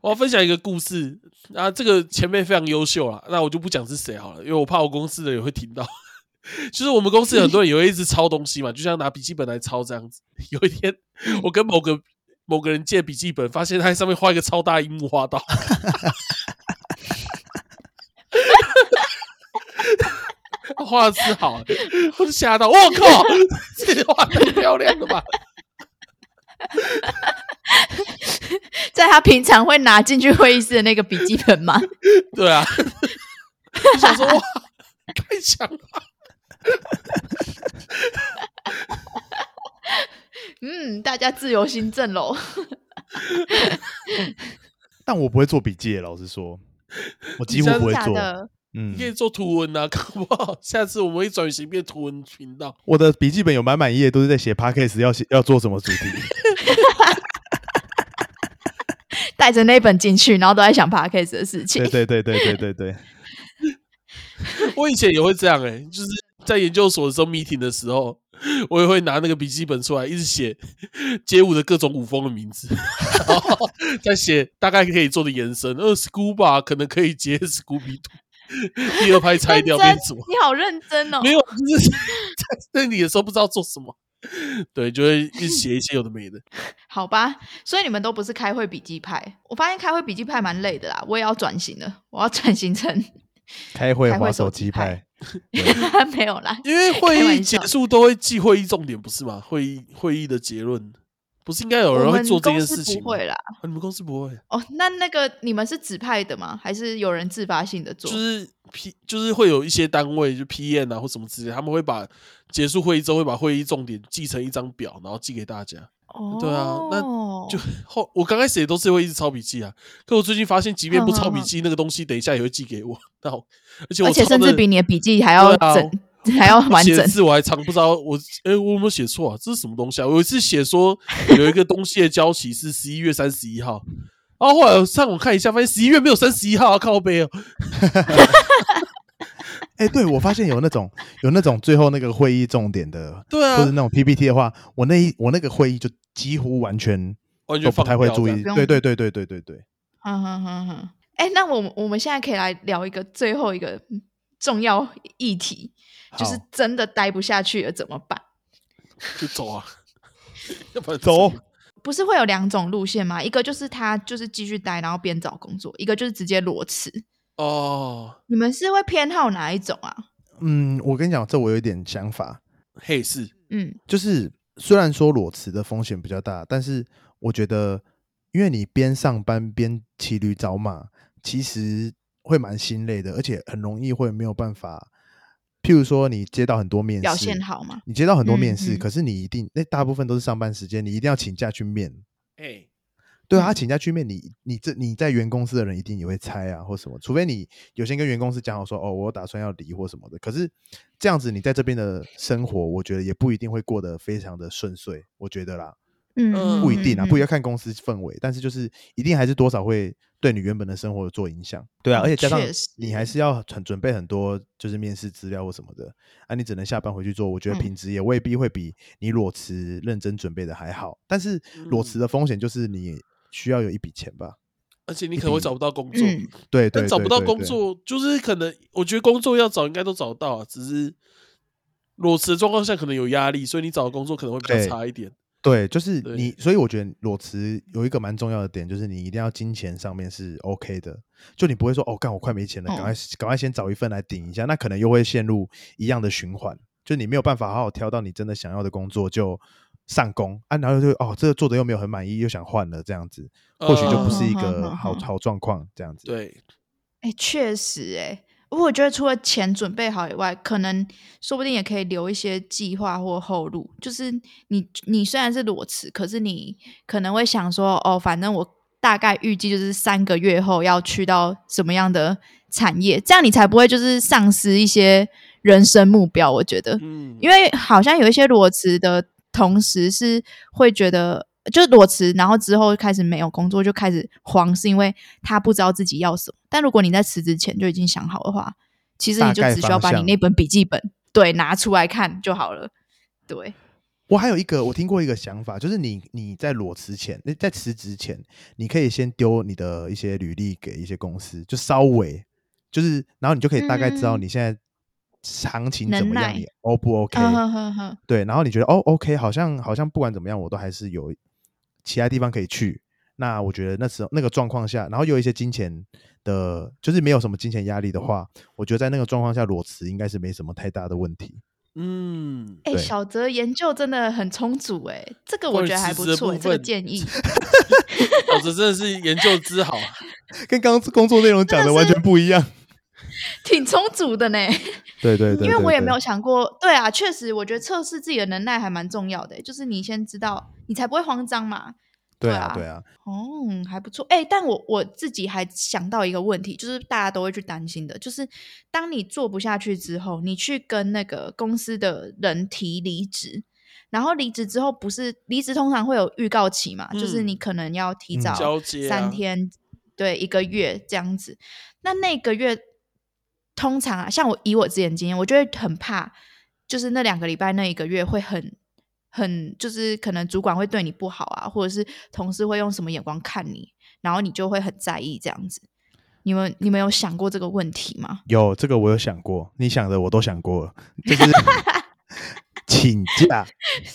我要分享一个故事啊，这个前辈非常优秀啦，那我就不讲是谁好了，因为我怕我公司的也会听到。就是我们公司很多人也会一直抄东西嘛，就像拿笔记本来抄这样子。有一天，我跟某个某个人借笔记本，发现他在上面画一个超大樱木花道，他画的是好，我就吓到，我靠，这画太漂亮了吧！在他平常会拿进去会议室的那个笔记本吗？对啊，我想说哇，太强了。嗯，大家自由心证喽。但我不会做笔记，老实说，我几乎不会做。嗯你可，以做图文啊，搞不好下次我们会转型变图文频道。我的笔记本有满满一页都是在写 podcast 要写要做什么主题。带着那本进去，然后都在想 podcast 的事情对。对对对对对对，我以前也会这样哎、就是在研究所的时候 meeting 的时候，我也会拿那个笔记本出来，一直写街舞的各种舞风的名字，然后再写大概可以做的延伸。呃，scuba 可能可以接 Scooby 第二拍拆掉变什么？你好认真哦！没有，就是 在那里的时候不知道做什么，对，就会一直写一些有的没的。好吧，所以你们都不是开会笔记派。我发现开会笔记派蛮累的啦，我也要转型了，我要转型成开会开会划手机派。没有啦。因为会议结束都会记会议重点，不是吗？会议会议的结论，不是应该有人会做这件事情？不会啦。啊你们公司不会，哦，那那个你们是指派的吗？还是有人自发性的做？就是 P，就是会有一些单位，就 PM 啊或什么之类，他们会把结束会议之后会把会议重点记成一张表，然后寄给大家。哦，对啊那就后我刚开始也都是会一直抄笔记啊，可我最近发现，即便不抄笔记，那个东西等一下也会寄给我。那我而且我而且甚至比你的笔记还要整，还要完整。写字我还常不知道我哎、我有没有写错啊？这是什么东西啊？我有一次写说有一个东西的交期是十一月三十一号，然后后来我上网看一下，发现十一月没有三十一号啊，靠背哦。哎、对我发现有那种有那种最后那个会议重点的，对啊或者那种 PPT 的话，我那一我那个会议就几乎完全完全都不太会注意。对对对对对对对，哼哼哼哼。哎，那我们我们现在可以来聊一个最后一个嗯重要议题，就是真的待不下去了怎么办？就走啊，要不然走。不是会有两种路线吗？一个就是他就是继续待，然后边找工作；一个就是直接裸辞。哦。你们是会偏好哪一种啊？嗯，我跟你讲，这我有一点想法，嘿，是嗯，就是虽然说裸辞的风险比较大，但是我觉得，因为你边上班边骑驴找马，其实会蛮心累的，而且很容易会没有办法。譬如说，你接到很多面试，表现好吗？你接到很多面嗯试，嗯可是你一定那大部分都是上班时间，你一定要请假去面。哎，对啊，请假去面，你你这你在原公司的人一定也会猜啊，或什么，除非你有先跟原公司讲好说，哦，我打算要离或什么的。可是这样子，你在这边的生活，我觉得也不一定会过得非常的顺遂，我觉得啦，嗯，嗯不一定啊，嗯不一定要看公司氛围，但是就是一定还是多少会对你原本的生活有做影响。对啊，嗯而且加上你还是要很准备很多就是面试资料或什么的，啊，你只能下班回去做，我觉得嗯品质也未必会比你裸辞认真准备的还好。但是裸嗯辞的风险就是你需要有一笔钱吧。而且你可能会找不到工作，嗯。对对但找不到工作，就是可能我觉得工作要找应该都找得到啊，只是裸辞的状况下可能有压力，所以你找的工作可能会比较差一点。对，就是你，所以我觉得裸辞有一个蛮重要的点，就是你一定要金钱上面是 OK 的，就你不会说哦，干我快没钱了，赶快赶快先找一份来顶一下，那可能又会陷入一样的循环，就你没有办法好好挑到你真的想要的工作就上工啊，然后就哦，这个做的又没有很满意，又想换了这样子，或许就不是一个好好状况这样子。对，哎，确实，哎，我觉得除了钱准备好以外，可能说不定也可以留一些计划或后路。就是你，你虽然是裸辞，可是你可能会想说，哦，反正我大概预计就是三个月后要去到什么样的产业，这样你才不会就是丧失一些人生目标。我觉得，嗯，因为好像有一些裸辞的同时是会觉得，就是裸辞，然后之后开始没有工作，就开始慌，是因为他不知道自己要什么。但如果你在辞职前就已经想好的话，其实你就只需要把你那本笔记本对拿出来看就好了。对，我还有一个，我听过一个想法，就是你你在裸辞前，那在辞职前，你可以先丢你的一些履历给一些公司，就稍微就是，然后你就可以大概知道嗯你现在行情怎么样，耐你 O 不 OK？、对，然后你觉得哦 OK，好像好像不管怎么样，我都还是有其他地方可以去。那我觉得那时候那个状况下，然后又有一些金钱的，就是没有什么金钱压力的话，我觉得在那个状况下裸辞应该是没什么太大的问题。嗯，哎、对小泽研究真的很充足哎、这个我觉得还不错、这个建议。小泽真的是研究之好，跟刚刚工作内容讲的完全不一样。挺充足的呢。对对对因为我也没有想过，对啊，确实，我觉得测试自己的能耐还蛮重要的欸，就是你先知道，你才不会慌张嘛。对对啊啊对啊，哦，还不错。哎、但我我自己还想到一个问题，就是大家都会去担心的，就是当你做不下去之后，你去跟那个公司的人提离职，然后离职之后，不是离职通常会有预告期嘛，就是嗯你可能要提嗯早交接啊三天，对，一个月这样子。那那个月通常啊，像我以我之前经验，我就会很怕就是那两个礼拜那一个月会很很，就是可能主管会对你不好啊，或者是同事会用什么眼光看你，然后你就会很在意这样子。你们你们有想过这个问题吗？有这个我有想过，你想的我都想过了，就是 请假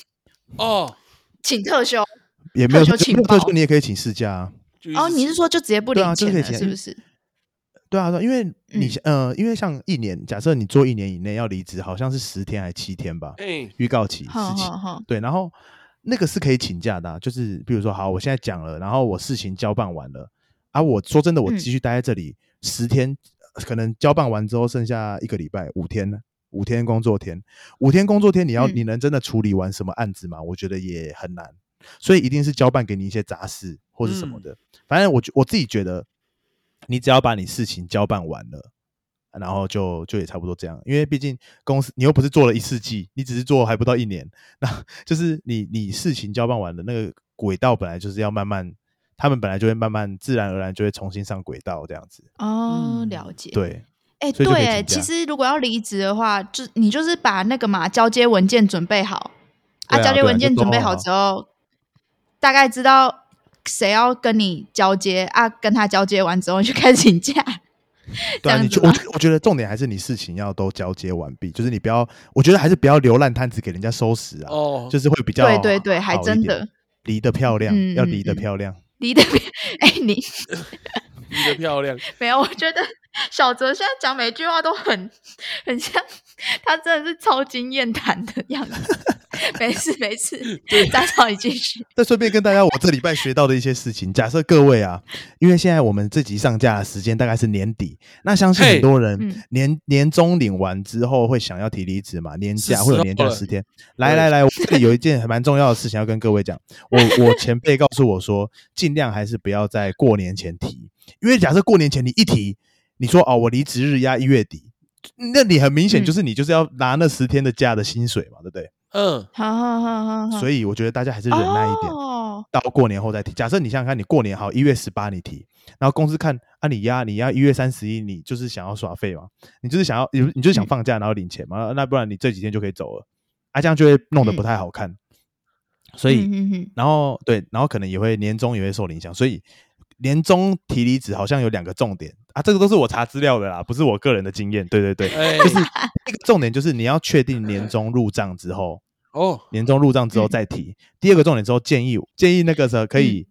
哦，请特休也没有特休请特休你也可以请事假啊。哦？你是说就直接不领钱了，这个可以请是不是？对啊，对啊因为你嗯呃，因为像一年，假设你做一年以内要离职，好像是十天还是七天吧，哎，预告期哼事情。哼哼，对，然后那个是可以请假的啊、就是比如说，好，我现在讲了，然后我事情交办完了，啊，我说真的，我嗯。继续待在这里十天，呃可能交办完之后剩下一个礼拜，五天呢，五天工作天，五天工作天，你要、嗯。你能真的处理完什么案子吗？我觉得也很难，所以一定是交办给你一些杂事或者什么的。反正我觉我自己觉得，你只要把你事情交办完了。然后就就也差不多这样，因为毕竟公司你又不是做了一世纪，你只是做还不到一年，那就是你你事情交办完了，那个轨道本来就是要慢慢，他们本来就会慢慢自然而然就会重新上轨道这样子。哦，嗯了解。，对，哎，对，哎，其实如果要离职的话，就你就是把那个嘛交接文件准备好啊，交接文件准备好就做好之后，大概知道谁要跟你交接？啊，跟他交接完之后你就开始请假。对啊，你就我觉我觉得重点还是你事情要都交接完毕，就是你不要，我觉得还是不要留烂摊子给人家收拾啊，哦，就是会比较对对对，还真的。离得漂亮，嗯要离得漂亮。离得 哎，你你的漂亮，没有？我觉得 小泽现在讲每句话都很 很像，他真的是超经验谈的样子。没事没事，大嫂你继续。再顺便跟大家，我这礼拜学到的一些事情。假设各位啊，因为现在我们这集上架的时间大概是年底，那相信很多人嗯年、年终领完之后会想要提离职嘛，年假是会有年假十天。来来来，我这里有一件还蛮重要的事情要跟各位讲。我我前辈告诉我说，尽量还是不要在过年前提，因为假设过年前你一提，你说哦我离职日压一月底，那你很明显嗯就是你就是要拿那十天的假的薪水嘛，对不对？嗯，好好好好好，所以我觉得大家还是忍耐一点。哦，到过年后再提。假设你想想看，你过年好一月十八你提，然后公司看啊你压你压一月三十一，你就是想要耍废嘛？你就是想要你你就是想放假然后领钱嘛？那不然你这几天就可以走了，啊这样就会弄得不太好看。所以，然后对，然后可能也会年终也会受影响，所以年终提离职好像有两个重点啊，这个都是我查资料的啦，不是我个人的经验。对对对，哎，就是一个重点就是你要确定年终入账之后，哦，年终入账之后嗯再提。第二个重点之后建议建议那个时候可以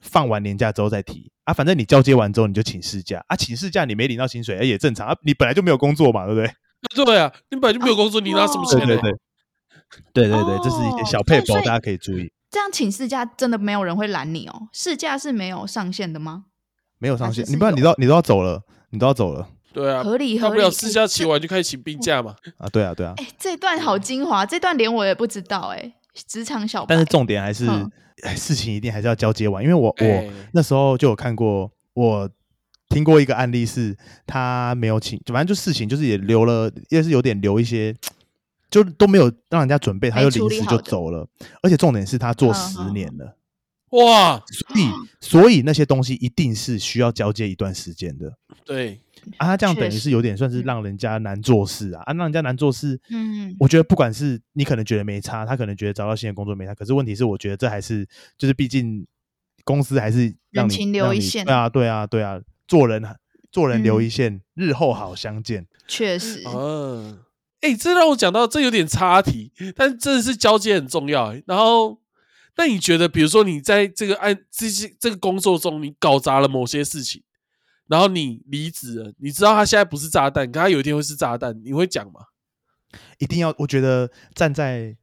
放完年假之后再提、啊，反正你交接完之后你就请事假啊，请事假你没领到薪水、哎也正常啊，你本来就没有工作嘛，对不对？对啊，你本来就没有工作，你拿什么哦钱呢？对对对，对对对，这是一些小配包，哦所以大家可以注意。这样请事假真的没有人会拦你哦？事假是没有上限的吗？没有上限，你不然你都要你都要走了，你都要走了对啊，合理合理。大不了私哎下请完就开始请病假嘛。啊，对啊对啊。哎，这段好精华，这段连我也不知道哎。职场小白，但是重点还是事情一定还是要交接完，因为我我哎那时候就有看过，我听过一个案例是他没有请，反正就事情就是也留了，也是有点留一些，就都没有让人家准备，他没就临时就走了，而且重点是他做嗯十嗯。年了，哇，所以所以那些东西一定是需要交接一段时间的。对，啊，他这样等于是有点算是嗯让人家难做事啊，啊，让人家难做事，嗯我觉得不管是你可能觉得没差，他可能觉得找到新的工作没差，可是问题是，我觉得这还是就是毕竟公司还是让你人情留一线。对啊，对啊，对啊，做人做人留嗯一线，日后好相见。确实，嗯，哎，这让我讲到这有点插题，但真的是交接很重要。然后，那你觉得，比如说你在这个案这些这个工作中，你搞砸了某些事情，然后你离职了，你知道他现在不是炸弹，可他有一天会是炸弹，你会讲吗？一定要，我觉得站在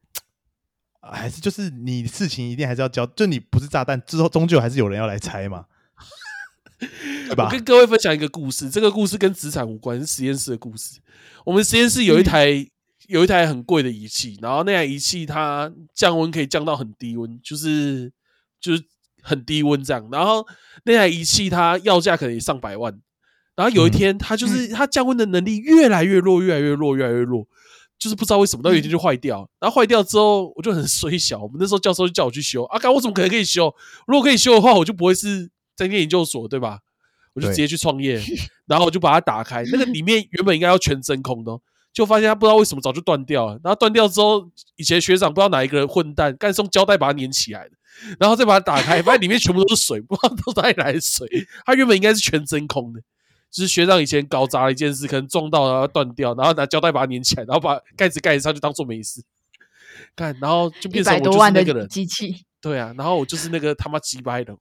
还是就是你事情一定还是要交，就你不是炸弹，之后终究还是有人要来拆嘛，对吧我？跟各位分享一个故事，这个故事跟职场无关，是实验室的故事。我们实验室有一台、有一台很贵的仪器，然后那台仪器它降温可以降到很低温，就是就是很低温这样。然后那台仪器它要价可能也上百万。然后有一天，它就是它降温的能力越来越弱，越来越弱，越来越弱，就是不知道为什么，到有一天就坏掉。然后坏掉之后，我就很衰小。我们那时候教授就叫我去修，啊，干我怎么可能可以修？如果可以修的话，我就不会是在念研究所，对吧？我就直接去创业，然后我就把它打开，那个里面原本应该要全真空的哦，就发现它不知道为什么早就断掉了。然后断掉之后，以前学长不知道哪一个人混蛋，干送胶带把它粘起来的，然后再把它打开，发现里面全部都是水，不知道都哪里来的水。它原本应该是全真空的，就是学长以前搞砸了一件事，可能撞到然后断掉，然后拿胶带把它粘起来，然后把盖子盖上就当做没事。看，然后就一变成我就是那个人，机器，对啊，然后我就是那个他妈鸡掰的。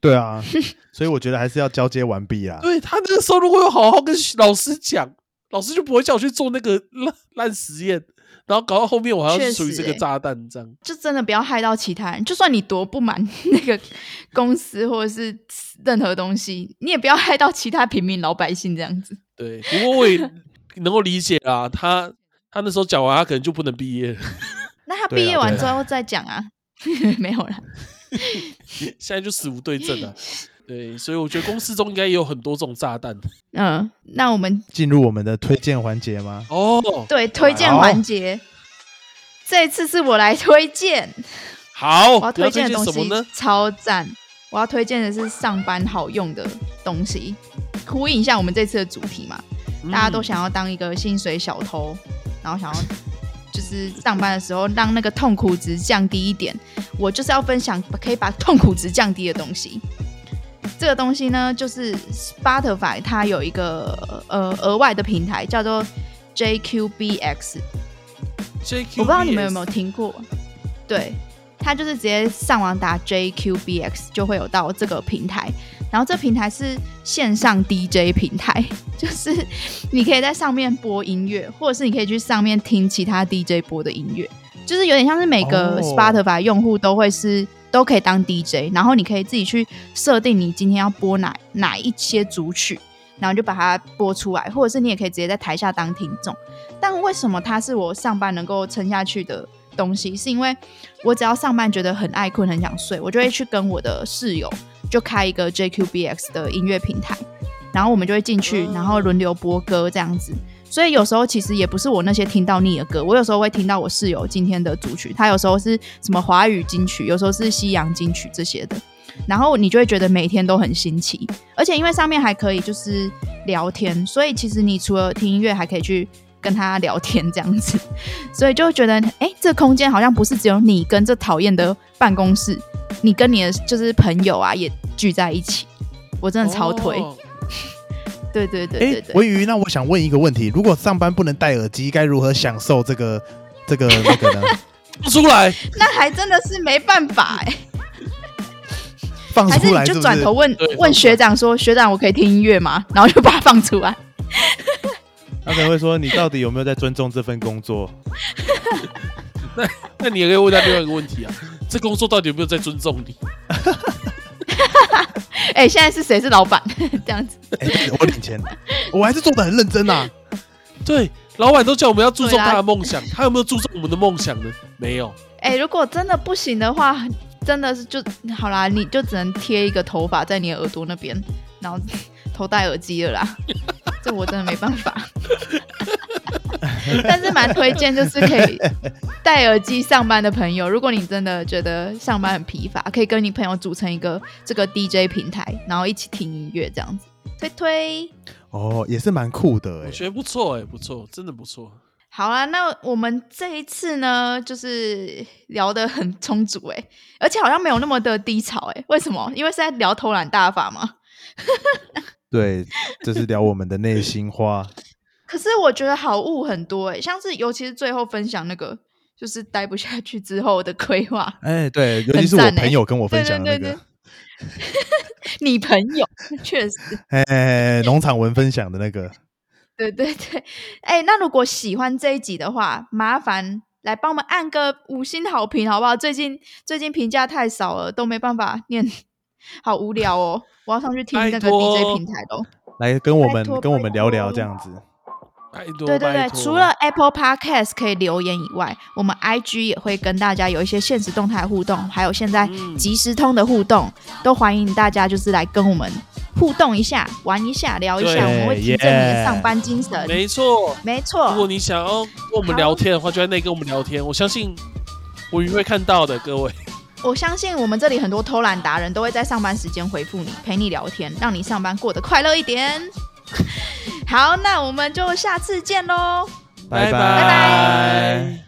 对啊，所以我觉得还是要交接完毕啊。对他那个时候如果有好好跟老师讲，老师就不会叫我去做那个烂烂实验，然后搞到后面我还要确属于这个炸弹这样。就真的不要害到其他人。就算你多不满 那个公司或者是任何东西，你也不要害到其他平民老百姓这样子。对，不过我也能够理解啊，他他那时候讲完，他可能就不能毕业了。那他毕业完之后再讲啊，没有啦。现在就死无对证了。对，所以我觉得公司中应该也有很多这种炸弹。嗯，那我们进入我们的推荐环节吗？哦，对推荐环节，这一次是我来推荐，好，我要推荐的东西什么呢？超赞。我要推荐的是上班好用的东西，呼应一下我们这次的主题嘛。大家都嗯想要当一个薪水小偷，然后想要就是上班的时候让那个痛苦值降低一点。我就是要分享可以把痛苦值降低的东西。这个东西呢，就是 Spotify 它有一个呃额外的平台叫做 JQBX，JQ，我不知道你们有没有听过，对，它就是直接上网打 JQBX 就会有到这个平台，然后这平台是线上 DJ 平台，就是你可以在上面播音乐，或者是你可以去上面听其他 DJ 播的音乐，就是有点像是每个哦 Spotify 用户都会是。都可以当 DJ，然后你可以自己去设定你今天要播哪哪一些组曲，然后就把它播出来，或者是你也可以直接在台下当听众。但为什么它是我上班能够撑下去的东西？是因为我只要上班觉得很爱困、很想睡，我就会去跟我的室友就开一个 JQBX 的音乐平台，然后我们就会进去，然后轮流播歌这样子。所以有时候其实也不是我那些听到腻的歌，我有时候会听到我室友今天的主曲，他有时候是什么华语金曲，有时候是西洋金曲这些的，然后你就会觉得每天都很新奇，而且因为上面还可以就是聊天，所以其实你除了听音乐，还可以去跟他聊天这样子，所以就会觉得哎，这空间好像不是只有你跟这讨厌的办公室，你跟你的就是朋友啊也聚在一起，我真的超推，哦对对对哎对，对。文瑜，那我想问一个问题：如果上班不能戴耳机，该如何享受这个这个那个呢？不出来，那还真的是没办法哎、放还是你就？转头问问学长说：“学长，我可以听音乐吗？”然后就把它放出来。他可能会说：“你到底有没有在尊重这份工作 那你也可以问他另外一个问题啊，这工作到底有没有在尊重你？哎、现在是谁是老板？这样子，？”哎，我领钱，我还是做的很认真啊。对，老板都叫我们要注重他的梦想，他有没有注重我们的梦想呢？没有。哎、如果真的不行的话，真的是就好啦，你就只能贴一个头发在你的耳朵那边，然后头戴耳机了啦。这我真的没办法。但是蛮推荐，就是可以戴耳机上班的朋友，如果你真的觉得上班很疲乏，可以跟你朋友组成一个这个 DJ 平台，然后一起听音乐这样子，推推。哦，也是蛮酷的哎。我觉得不错哎、不错，真的不错。好啦，那我们这一次呢，就是聊得很充足哎，而且好像没有那么的低潮哎，为什么？因为是在聊偷懒大法吗？对，这是聊我们的内心话。可是我觉得好物很多哎，像是尤其是最后分享那个，就是待不下去之后的规划，哎，对，尤其是我朋友跟我分享的那个对对对，，你朋友确实，哎，农场文分享的那个。对对对，哎，那如果喜欢这一集的话，麻烦来帮我们按个五星好评好不好？最近最近评价太少了，都没办法念，好无聊哦，我要上去听那个 DJ 平台喽。来跟我们跟我们聊聊这样子。拜托，对对对，除了 Apple Podcast 可以留言以外，我们 IG 也会跟大家有一些现实动态互动，还有现在嗯即时通的互动，都欢迎大家就是来跟我们互动一下、玩一下、聊一下，对我们会提振你的上班精神。没错。没错如果，你想要跟我们聊天的话，就在那跟我们聊天。我相信我也会看到的，各位。我相信我们这里很多偷懒达人都会在上班时间回复你，陪你聊天，让你上班过得快乐一点。好，那我们就下次见喽。拜拜拜